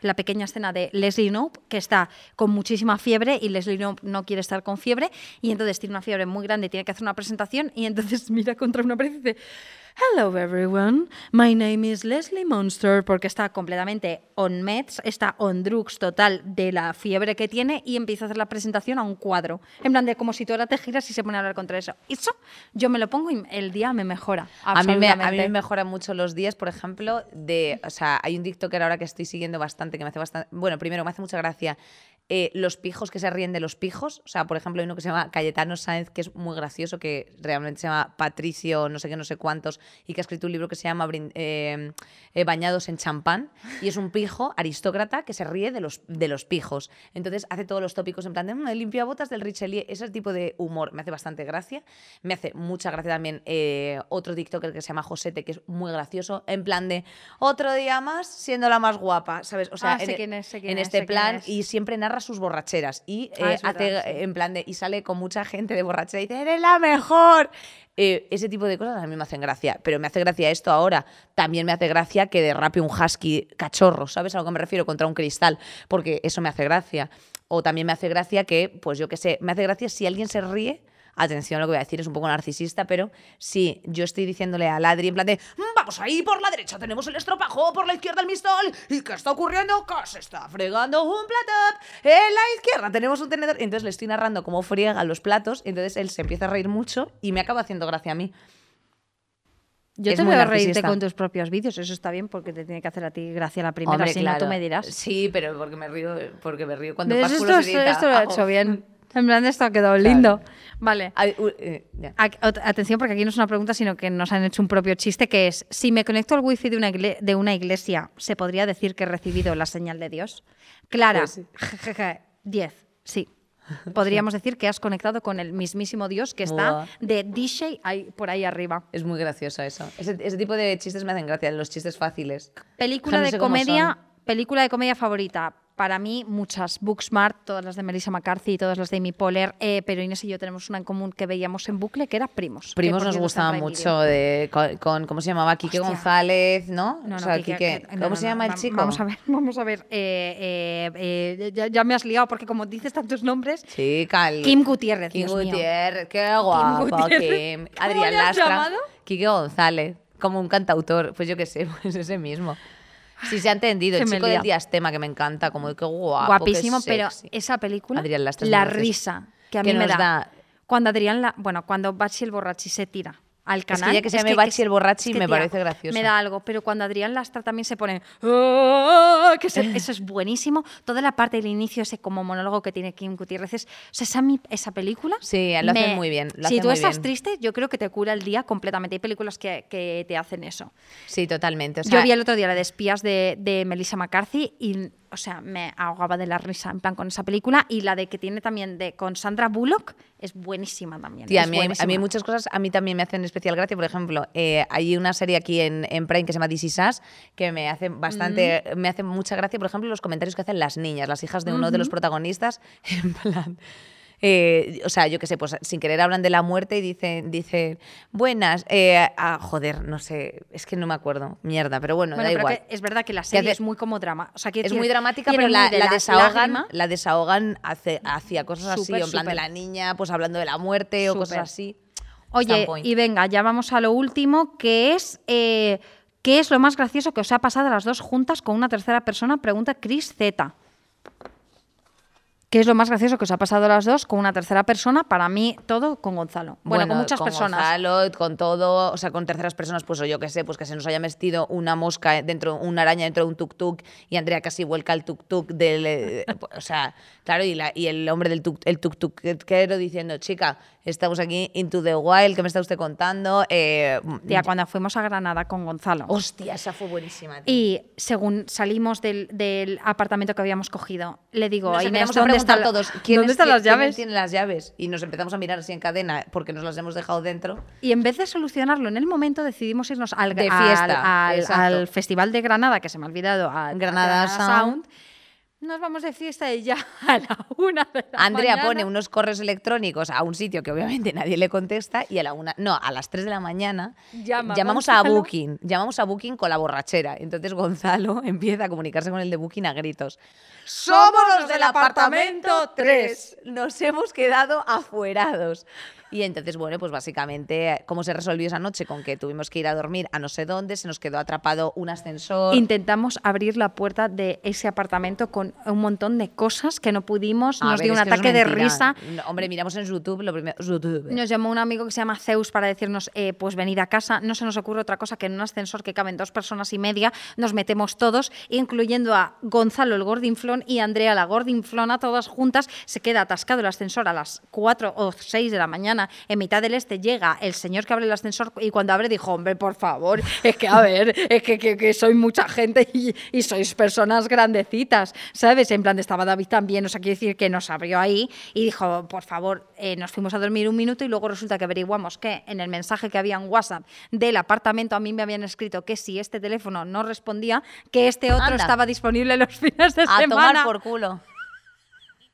Speaker 2: la pequeñña escena de Leslie Knope, que está con muchísima fiebre y Leslie Knope no quiere estar con fiebre. Y entonces tiene una fiebre muy grande, tiene que hacer una presentación. Y entonces mira contra una pared y dice Hello everyone, my name is Leslie Monster, porque está completamente on meds, está on drugs total de la fiebre que tiene y empieza a hacer la presentación a un cuadro. En plan de como si tú ahora te giras y se pone a hablar contra eso. Eso yo me lo pongo y el día me mejora.
Speaker 1: A mí me, a mí me mejora mucho los días, por ejemplo, de, o sea, hay un TikToker ahora que estoy siguiendo bastante, que me hace bastante, bueno, primero me hace mucha gracia eh, los pijos que se ríen de los pijos. O sea, por ejemplo, hay uno que se llama Cayetano Sáenz, que es muy gracioso, que realmente se llama Patricio, no sé qué, no sé cuántos, y que ha escrito un libro que se llama eh, eh, Bañados en champán. Y es un pijo aristócrata que se ríe de los, de los pijos. Entonces hace todos los tópicos en plan de mm, limpia botas del Richelieu. Ese tipo de humor me hace bastante gracia. Me hace mucha gracia también otro TikToker que se llama Josete, que es muy gracioso, en plan de otro día más siendo la más guapa, ¿sabes? O sea,
Speaker 2: ah, en,
Speaker 1: en este plan y siempre narra sus borracheras y
Speaker 2: Ah,
Speaker 1: eh,
Speaker 2: verdad,
Speaker 1: hace
Speaker 2: sí.
Speaker 1: en plan de y sale con mucha gente de borrachera y dice eres la mejor Eh, ese tipo de cosas a mí me hacen gracia pero me hace gracia esto ahora. También me hace gracia que derrape un husky cachorro sabes a lo que me refiero contra un cristal porque eso me hace gracia. O también me hace gracia que pues yo qué sé me hace gracia si alguien se ríe Atención a lo que voy a decir, es un poco narcisista, pero si yo estoy diciéndole a Ladri en plan de "Mm, vamos ahí por la derecha, tenemos el estropajo, por la izquierda el mistol, ¿y qué está ocurriendo? Que se está fregando un plato, en la izquierda tenemos un tenedor. Entonces le estoy narrando cómo friega los platos, entonces él se empieza a reír mucho y me acaba haciendo gracia a mí.
Speaker 2: Yo
Speaker 1: Es
Speaker 2: te
Speaker 1: muy
Speaker 2: veo reírte con tus propios vídeos, eso está bien porque te tiene que hacer a ti gracia la primera,
Speaker 1: Hombre,
Speaker 2: si no tú me dirás.
Speaker 1: Sí, pero porque me río, porque me río cuando. Pascu
Speaker 2: Esto, esto, lo ha
Speaker 1: hago-
Speaker 2: hecho bien. En plan, esto ha quedado
Speaker 1: Claro.
Speaker 2: lindo. Vale.
Speaker 1: Eh,
Speaker 2: Atención, porque aquí no es una pregunta, sino que nos han hecho un propio chiste, que es, si me conecto al wifi de una, de una iglesia, ¿se podría decir que he recibido la señal de Dios? Clara,
Speaker 1: Pues sí.
Speaker 2: 10. Podríamos decir que has conectado con el mismísimo Dios que está de DJ ahí, por ahí arriba.
Speaker 1: Es muy gracioso eso. Ese, ese tipo de chistes me hacen gracia, los chistes fáciles.
Speaker 2: Película
Speaker 1: No
Speaker 2: de comedia, película de comedia favorita. Para mí, muchas. Booksmart, todas las de Melissa McCarthy, todas las de Amy Poehler, eh, pero Inés y yo tenemos una en común que veíamos en bucle, que era Primos.
Speaker 1: Primos nos gustaba mucho de, con, con- ¿cómo se llamaba? Quique
Speaker 2: Hostia.
Speaker 1: González, ¿no?
Speaker 2: No,
Speaker 1: o sea,
Speaker 2: Quique-
Speaker 1: ¿Cómo
Speaker 2: no,
Speaker 1: se llama el chico?
Speaker 2: Vamos a ver, vamos a ver. eh, eh, eh, ya, ya me has liado porque como dices tantos nombres.
Speaker 1: Sí, Cal.
Speaker 2: Kim Gutiérrez,
Speaker 1: Kim
Speaker 2: Dios mío.
Speaker 1: Gutiérrez, qué guapo. Kim.
Speaker 2: ¿Cómo
Speaker 1: Adrián Lastra.
Speaker 2: llamado?
Speaker 1: Quique González, como un cantautor. Pues yo qué sé, pues ese mismo. Sí, se ha entendido. El chico del diastema que me encanta, como qué guapo.
Speaker 2: Guapísimo,
Speaker 1: qué
Speaker 2: pero esa película,
Speaker 1: Adrián Lastra
Speaker 2: la risa que a
Speaker 1: Que
Speaker 2: mí me da,
Speaker 1: da-
Speaker 2: Cuando Adrián, la, bueno, cuando Bachi el borrachi se tira al
Speaker 1: que
Speaker 2: canal.
Speaker 1: ya que se llame Bachi el borrachi me parece gracioso.
Speaker 2: Me da algo, pero cuando Adrián Lastra también se pone. "Ah", que se- eso es buenísimo. Toda la parte del inicio, ese como monólogo que tiene Kim Gutiérrez. es- o sea, esa, película.
Speaker 1: Sí, lo hace muy bien, lo
Speaker 2: si tú
Speaker 1: muy
Speaker 2: estás
Speaker 1: bien.
Speaker 2: triste, yo creo que te cura el día completamente. Hay películas que, que te hacen eso.
Speaker 1: Sí, totalmente. O sea,
Speaker 2: Yo vi el otro día la de espías de, de Melissa McCarthy y, o sea, me ahogaba de la risa en plan con esa película. Y la de que tiene también de con Sandra Bullock es buenísima también.
Speaker 1: Tía, a mí, a muchas cosas a mí también me hacen especial gracia. Por ejemplo, eh, hay una serie aquí en, en Prime que se llama This Is Us, que me hace bastante,
Speaker 2: Mm.
Speaker 1: me hace mucha gracia, por ejemplo, los comentarios que hacen las niñas, las hijas de uno de los protagonistas, en plan... eh, o sea, yo qué sé, pues sin querer hablan de la muerte y dicen, dicen buenas, eh, ah, joder, no sé, es que no me acuerdo, mierda, pero bueno,
Speaker 2: Bueno,
Speaker 1: da
Speaker 2: pero
Speaker 1: igual.
Speaker 2: que es verdad que la serie
Speaker 1: hace-
Speaker 2: es muy como drama. O sea, quiero
Speaker 1: Es muy dramática, pero la,
Speaker 2: de
Speaker 1: la
Speaker 2: la
Speaker 1: desahogan,
Speaker 2: lágrima.
Speaker 1: la desahogan hace- hacia cosas así, en plan de la niña, pues hablando de la muerte o cosas así.
Speaker 2: Oye, y venga, ya vamos a lo último, que es eh, ¿qué es lo más gracioso que os ha pasado a las dos juntas con una tercera persona? Pregunta Chris Z. ¿Qué es lo más gracioso que os ha pasado a las dos con una tercera persona? Para mí, todo con Gonzalo. Bueno, con muchas personas.
Speaker 1: Gonzalo, con todo, o sea, con terceras personas, pues o yo qué sé, pues que se nos haya metido una mosca dentro, una araña dentro de un tuk-tuk y Andrea casi vuelca el tuk-tuk del. eh, o sea, claro, y, la- y el hombre del tuk- el tuk-tukero diciendo, chica, estamos aquí into the wild, ¿qué me está usted contando? Eh,
Speaker 2: Tía, cuando fuimos a Granada con Gonzalo.
Speaker 1: Hostia, esa fue buenísima. tío.
Speaker 2: Y según salimos del, del apartamento que habíamos cogido, le digo
Speaker 1: Nos
Speaker 2: Inés, ¿dónde, está la-
Speaker 1: todos ¿quién
Speaker 2: ¿dónde
Speaker 1: es-
Speaker 2: están
Speaker 1: quién-
Speaker 2: las
Speaker 1: quién
Speaker 2: llaves?
Speaker 1: tiene las llaves y nos empezamos a mirar así en cadena porque nos las hemos dejado dentro.
Speaker 2: Y en vez de solucionarlo en el momento, decidimos irnos al,
Speaker 1: De
Speaker 2: al-
Speaker 1: fiesta,
Speaker 2: al,
Speaker 1: exacto.
Speaker 2: al Festival de Granada, que se me ha olvidado, a
Speaker 1: Granada Sound.
Speaker 2: Nos vamos de fiesta y ya a la una de la
Speaker 1: Andrea
Speaker 2: mañana-
Speaker 1: pone unos correos electrónicos a un sitio que obviamente nadie le contesta y a la una, no, a las 3 de la mañana
Speaker 2: Llama
Speaker 1: llamamos a. Booking, llamamos a Booking con la borrachera. Entonces Gonzalo empieza a comunicarse con el de Booking a gritos. Somos los del apartamento 3. Nos hemos quedado afuerados. Y entonces, bueno, pues básicamente, ¿cómo se resolvió esa noche? Con que tuvimos que ir a dormir a no sé dónde, se nos quedó atrapado un ascensor.
Speaker 2: Intentamos abrir la puerta de ese apartamento con un montón de cosas que no pudimos.
Speaker 1: A
Speaker 2: Nos
Speaker 1: ver,
Speaker 2: dio un ataque de risa.
Speaker 1: No, hombre, miramos en YouTube lo primero. YouTube.
Speaker 2: Nos llamó un amigo que se llama Zeus para decirnos, eh, pues venid a casa. No se nos ocurre otra cosa que en un ascensor que caben dos personas y media nos metemos todos, incluyendo a Gonzalo el gordinflón y Andrea la gordinflona, todas juntas. Se queda atascado el ascensor a las 4 o 6 de la mañana. En mitad del este llega el señor que abre el ascensor y cuando abre dijo, hombre, por favor, es que a ver, es que, que, que soy mucha gente y, y sois personas grandecitas, ¿sabes? En plan, estaba David también, o sea, quiere decir que nos abrió ahí y dijo, por favor, eh, nos fuimos a dormir un minuto y luego resulta que averiguamos que en el mensaje que había en WhatsApp del apartamento a mí me habían escrito que si este teléfono no respondía, que este otro
Speaker 1: Anda.
Speaker 2: estaba disponible los fines de
Speaker 1: a
Speaker 2: semana.
Speaker 1: tomar por culo.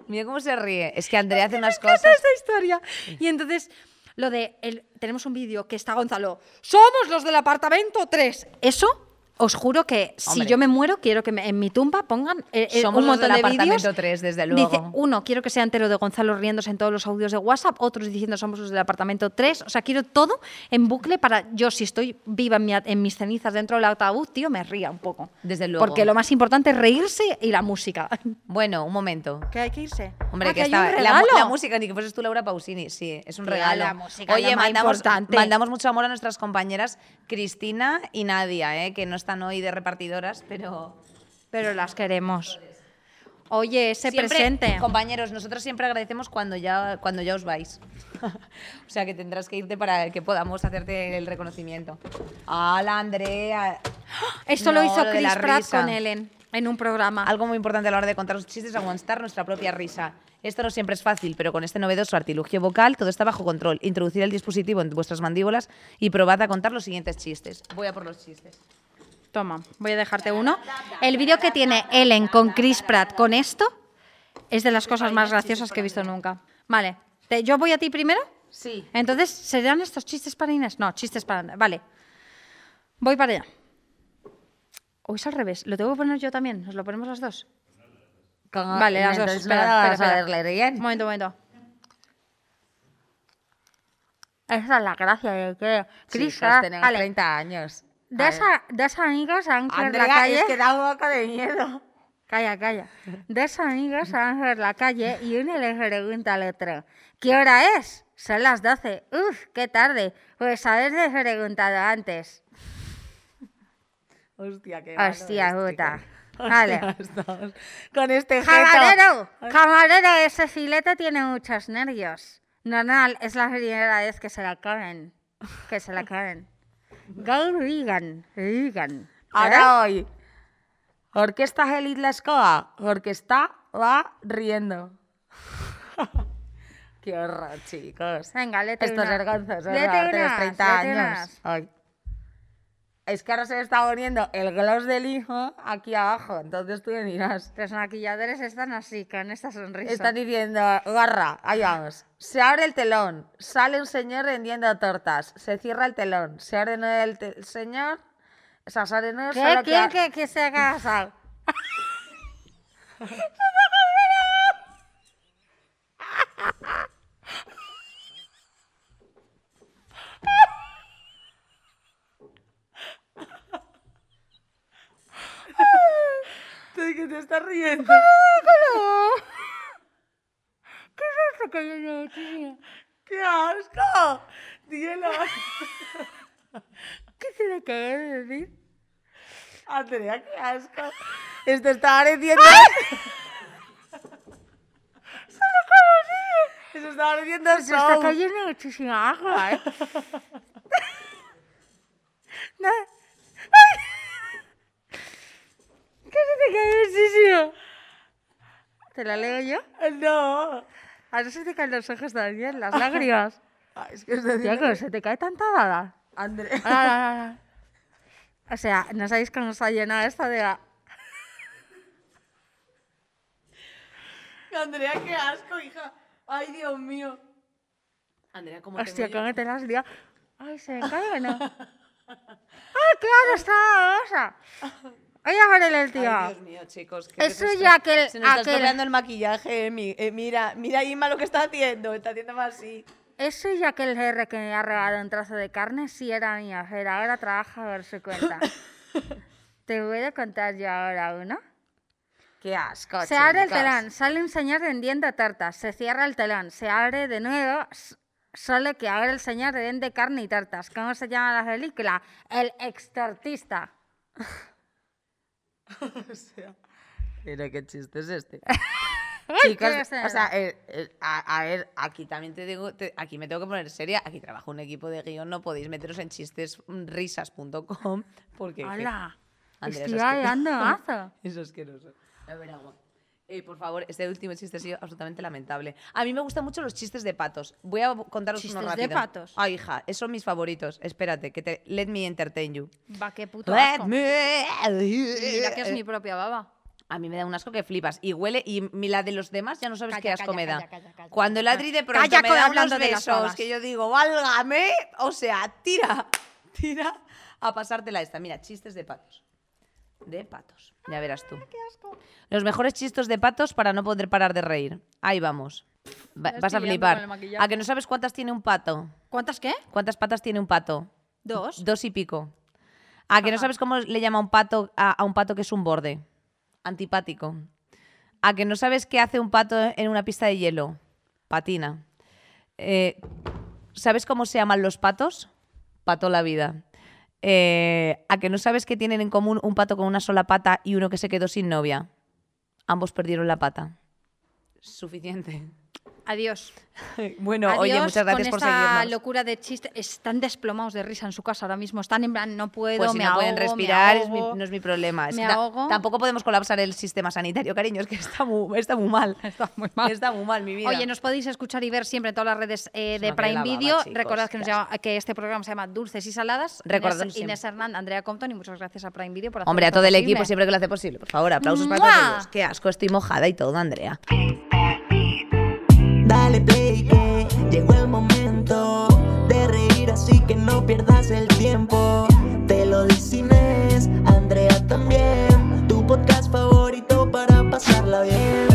Speaker 1: Mira cómo se ríe. Es que Andrea hace unas cosas.
Speaker 2: esta historia. Y entonces, lo de. El, tenemos un vídeo que está Gonzalo. Somos los del apartamento 3. Eso. Os juro que si
Speaker 1: Hombre.
Speaker 2: yo me muero, quiero que me- en mi tumba pongan eh, eh,
Speaker 1: Somos
Speaker 2: un
Speaker 1: los del
Speaker 2: montón de vídeos.
Speaker 1: apartamento 3, desde
Speaker 2: Dice,
Speaker 1: luego.
Speaker 2: uno, quiero que sea entero de Gonzalo riéndose en todos los audios de WhatsApp, otros diciendo somos los del apartamento 3. O sea, quiero todo en bucle para yo, si estoy viva en, mi en mis cenizas dentro del ataúd, tío, me ría un poco.
Speaker 1: Desde luego.
Speaker 2: Porque lo más importante es reírse y la música.
Speaker 1: Bueno, un momento.
Speaker 2: Que hay que irse.
Speaker 1: Hombre,
Speaker 2: Ah,
Speaker 1: que,
Speaker 2: hay
Speaker 1: está la, la música, ni que fueses tú Laura Pausini, sí, es un regalo.
Speaker 2: la música
Speaker 1: Oye, mandamos,
Speaker 2: importante.
Speaker 1: mandamos mucho amor a nuestras compañeras Cristina y Nadia, ¿eh? que no están hoy de repartidoras, pero
Speaker 2: Pero las queremos. Oye, ese
Speaker 1: siempre,
Speaker 2: presente.
Speaker 1: compañeros, nosotros siempre agradecemos cuando ya, cuando ya os vais. o sea, que tendrás que irte para que podamos hacerte el reconocimiento. ¡Hala, Andrea!
Speaker 2: Esto lo
Speaker 1: No,
Speaker 2: hizo
Speaker 1: de
Speaker 2: Chris Pratt
Speaker 1: risa.
Speaker 2: con Ellen en un programa.
Speaker 1: Algo muy importante a la hora de contar los chistes es aguantar nuestra propia risa. Esto no siempre es fácil, pero con este novedoso artilugio vocal todo está bajo control. Introducir el dispositivo en vuestras mandíbulas y probad a contar los siguientes chistes. Voy a por los chistes.
Speaker 2: Toma, voy a dejarte uno. El vídeo que tiene Ellen con Chris Pratt con esto es de las cosas más graciosas que he visto nunca. Vale, te- ¿yo voy a ti primero?
Speaker 1: Sí.
Speaker 2: Entonces, ¿serán estos chistes para Inés? No, chistes para. Vale. Voy para allá. O es al revés. ¿Lo tengo que poner yo también? ¿Nos lo ponemos las dos? Vale, las dos. Espera, espera, espera. Un momento, un momento. Esa es la gracia de que Chris Pratt- vale.
Speaker 1: años.
Speaker 2: Dos, a- dos amigos han en la
Speaker 1: Andrea,
Speaker 2: calle.
Speaker 1: es que da boca de miedo.
Speaker 2: Calla, calla. Dos amigos van por la calle y uno le pregunta al otro, ¿qué hora es? Son las 12. Uf, qué tarde. Pues haberle preguntado antes.
Speaker 1: Hostia, qué
Speaker 2: Hostia puta. Vale.
Speaker 1: Con este gesto.
Speaker 2: Camarero, camarero, ese filete tiene muchos nervios. Normal, es la primera vez que se la comen. Que se la comen. Go vegan, vegan.
Speaker 1: Ahora hoy. Orquesta Elit la escoba. Orquesta va riendo. Qué horror, chicos.
Speaker 2: Venga, léete
Speaker 1: Esto es
Speaker 2: una.
Speaker 1: De los
Speaker 2: unas,
Speaker 1: 30
Speaker 2: léete
Speaker 1: años.
Speaker 2: unas.
Speaker 1: Ay. Es que ahora se me está poniendo el gloss del hijo aquí abajo, entonces tú me dirás.
Speaker 2: Los maquilladores están así, con esta sonrisa.
Speaker 1: Están diciendo, garra, ahí vamos. Se abre el telón, sale un señor vendiendo tortas, se cierra el telón, se abre el te- señor, o sea, de nuevo
Speaker 2: ¿Qué?
Speaker 1: solo
Speaker 2: ¿Quién que, que se
Speaker 1: ¿De qué te estás riendo?
Speaker 2: ¿Qué es esto que yo no?
Speaker 1: ¡Qué asco! Díelo.
Speaker 2: ¿Qué se le acaba de decir?
Speaker 1: Andrea, qué asco. Esto está pareciendo... Eso está pareciendo
Speaker 2: Se está
Speaker 1: show.
Speaker 2: cayendo muchísima agua, ¿eh? no. ¡Ay! ¿Qué se te cae muchísimo? ¿Te la leo yo?
Speaker 1: No.
Speaker 2: Ahora se te caen los ojos también, las lágrimas.
Speaker 1: Ay, es que
Speaker 2: Tía, ¿cómo se te cae tanta baba?
Speaker 1: Andrea.
Speaker 2: Ah, ah, ah. O sea, no sabéis cómo está llena esta de...
Speaker 1: Andrea, qué asco, hija. Ay, Dios mío. Andrea, ¿cómo
Speaker 2: Hostia? ¿cómo te las dio? Ay, ¿se me cae no? ¡Ay, claro, está Oye, Jorel, el tío.
Speaker 1: Ay, Dios mío, chicos. que
Speaker 2: Eso ya aquel-
Speaker 1: Se nos está
Speaker 2: aquel-
Speaker 1: estropeando el maquillaje, Emi. Eh, mira, mira Inma lo que está haciendo. Está haciendo más así.
Speaker 2: Eso ya que el R que me ha regalado un trozo de carne sí era mío, pero ahora trabaja por su cuenta. ¿Te puedo contar yo ahora uno?
Speaker 1: Qué asco,
Speaker 2: Se abre el
Speaker 1: chicas.
Speaker 2: telón, sale un señor vendiendo tortas, se cierra el telón, se abre de nuevo, s- solo que ahora el señor vende carne y tortas. ¿Cómo se llama la película? El extortista.
Speaker 1: Pero qué chiste es este. Chicos, o sea, eh, eh, a, a ver, aquí también te digo, te- aquí me tengo que poner seria, aquí trabajo un equipo de guion, no podéis meteros en chistesrisas.com porque...
Speaker 2: ¡Hala!
Speaker 1: Andrea,
Speaker 2: Estoy
Speaker 1: eso es que-
Speaker 2: dando mazo.
Speaker 1: Eso es asqueroso. A ver, agua. Eh, por favor, este último chiste ha sido absolutamente lamentable. A mí me gustan mucho los chistes de patos. Voy a contaros
Speaker 2: ¿Chistes
Speaker 1: uno
Speaker 2: de
Speaker 1: rápido.
Speaker 2: patos?
Speaker 1: Ay, hija, esos son mis favoritos. Espérate, que te... Let me entertain you.
Speaker 2: Va, qué puto
Speaker 1: Let
Speaker 2: asco.
Speaker 1: me...
Speaker 2: Mira que es mi propia baba.
Speaker 1: A mí me da un asco que flipas. Y huele, y la de los demás ya no sabes
Speaker 2: Calla,
Speaker 1: qué asco
Speaker 2: calla,
Speaker 1: me da.
Speaker 2: calla.
Speaker 1: Cuando el Adri de pronto me da
Speaker 2: hablando
Speaker 1: unos
Speaker 2: de las
Speaker 1: que yo digo, válgame, o sea, tira, tira a pasártela esta. Mira, chistes de patos. De patos. Ya verás tú. Los mejores chistes de patos para no poder parar de reír. Ahí vamos. Va- vas a flipar. ¿A que no sabes cuántas tiene un pato?
Speaker 2: ¿Cuántas qué?
Speaker 1: ¿Cuántas patas tiene un pato?
Speaker 2: Dos.
Speaker 1: Dos y pico. ¿A que no
Speaker 2: Ajá.
Speaker 1: sabes cómo le llama un pato a, a un pato que es un borde? Antipático. ¿A que no sabes qué hace un pato en una pista de hielo? Patina. Eh, ¿Sabes cómo se llaman los patos? Pato la vida. Eh, ¿A que no sabes que tienen en común un pato con una sola pata y uno que se quedó sin novia? Ambos perdieron la pata. Suficiente.
Speaker 2: Adiós.
Speaker 1: Bueno,
Speaker 2: Adiós
Speaker 1: oye, muchas gracias
Speaker 2: con
Speaker 1: por
Speaker 2: esta
Speaker 1: seguirnos.
Speaker 2: locura de chistes. Están desplomados de risa en su casa ahora mismo. Están en plan, no puedo,
Speaker 1: Pues si
Speaker 2: me
Speaker 1: no pueden
Speaker 2: me
Speaker 1: respirar, es mi-
Speaker 2: ahogo.
Speaker 1: no es mi problema. Es
Speaker 2: me
Speaker 1: que ta-
Speaker 2: ahogo.
Speaker 1: tampoco podemos colapsar el sistema sanitario, cariño, es que está muy, está muy mal.
Speaker 2: Está muy mal.
Speaker 1: Está muy mal mi vida.
Speaker 2: Oye, nos podéis escuchar y ver siempre en todas las redes eh, de Prime Video.
Speaker 1: chicos,
Speaker 2: Recordad que, nos llama- que este programa se llama Dulces y Saladas.
Speaker 1: Recordad
Speaker 2: Inés. Inés Hernán, Andrea Compton y muchas gracias a Prime Video por hacer
Speaker 1: Hombre, a todo el
Speaker 2: posible.
Speaker 1: equipo siempre que lo hace posible. Por favor, aplausos para todos ellos. Qué asco, estoy mojada y todo, Andrea
Speaker 3: dale que llegó el momento de reír así que no pierdas el tiempo. Te lo dice Andrea también, tu podcast favorito para pasarla bien.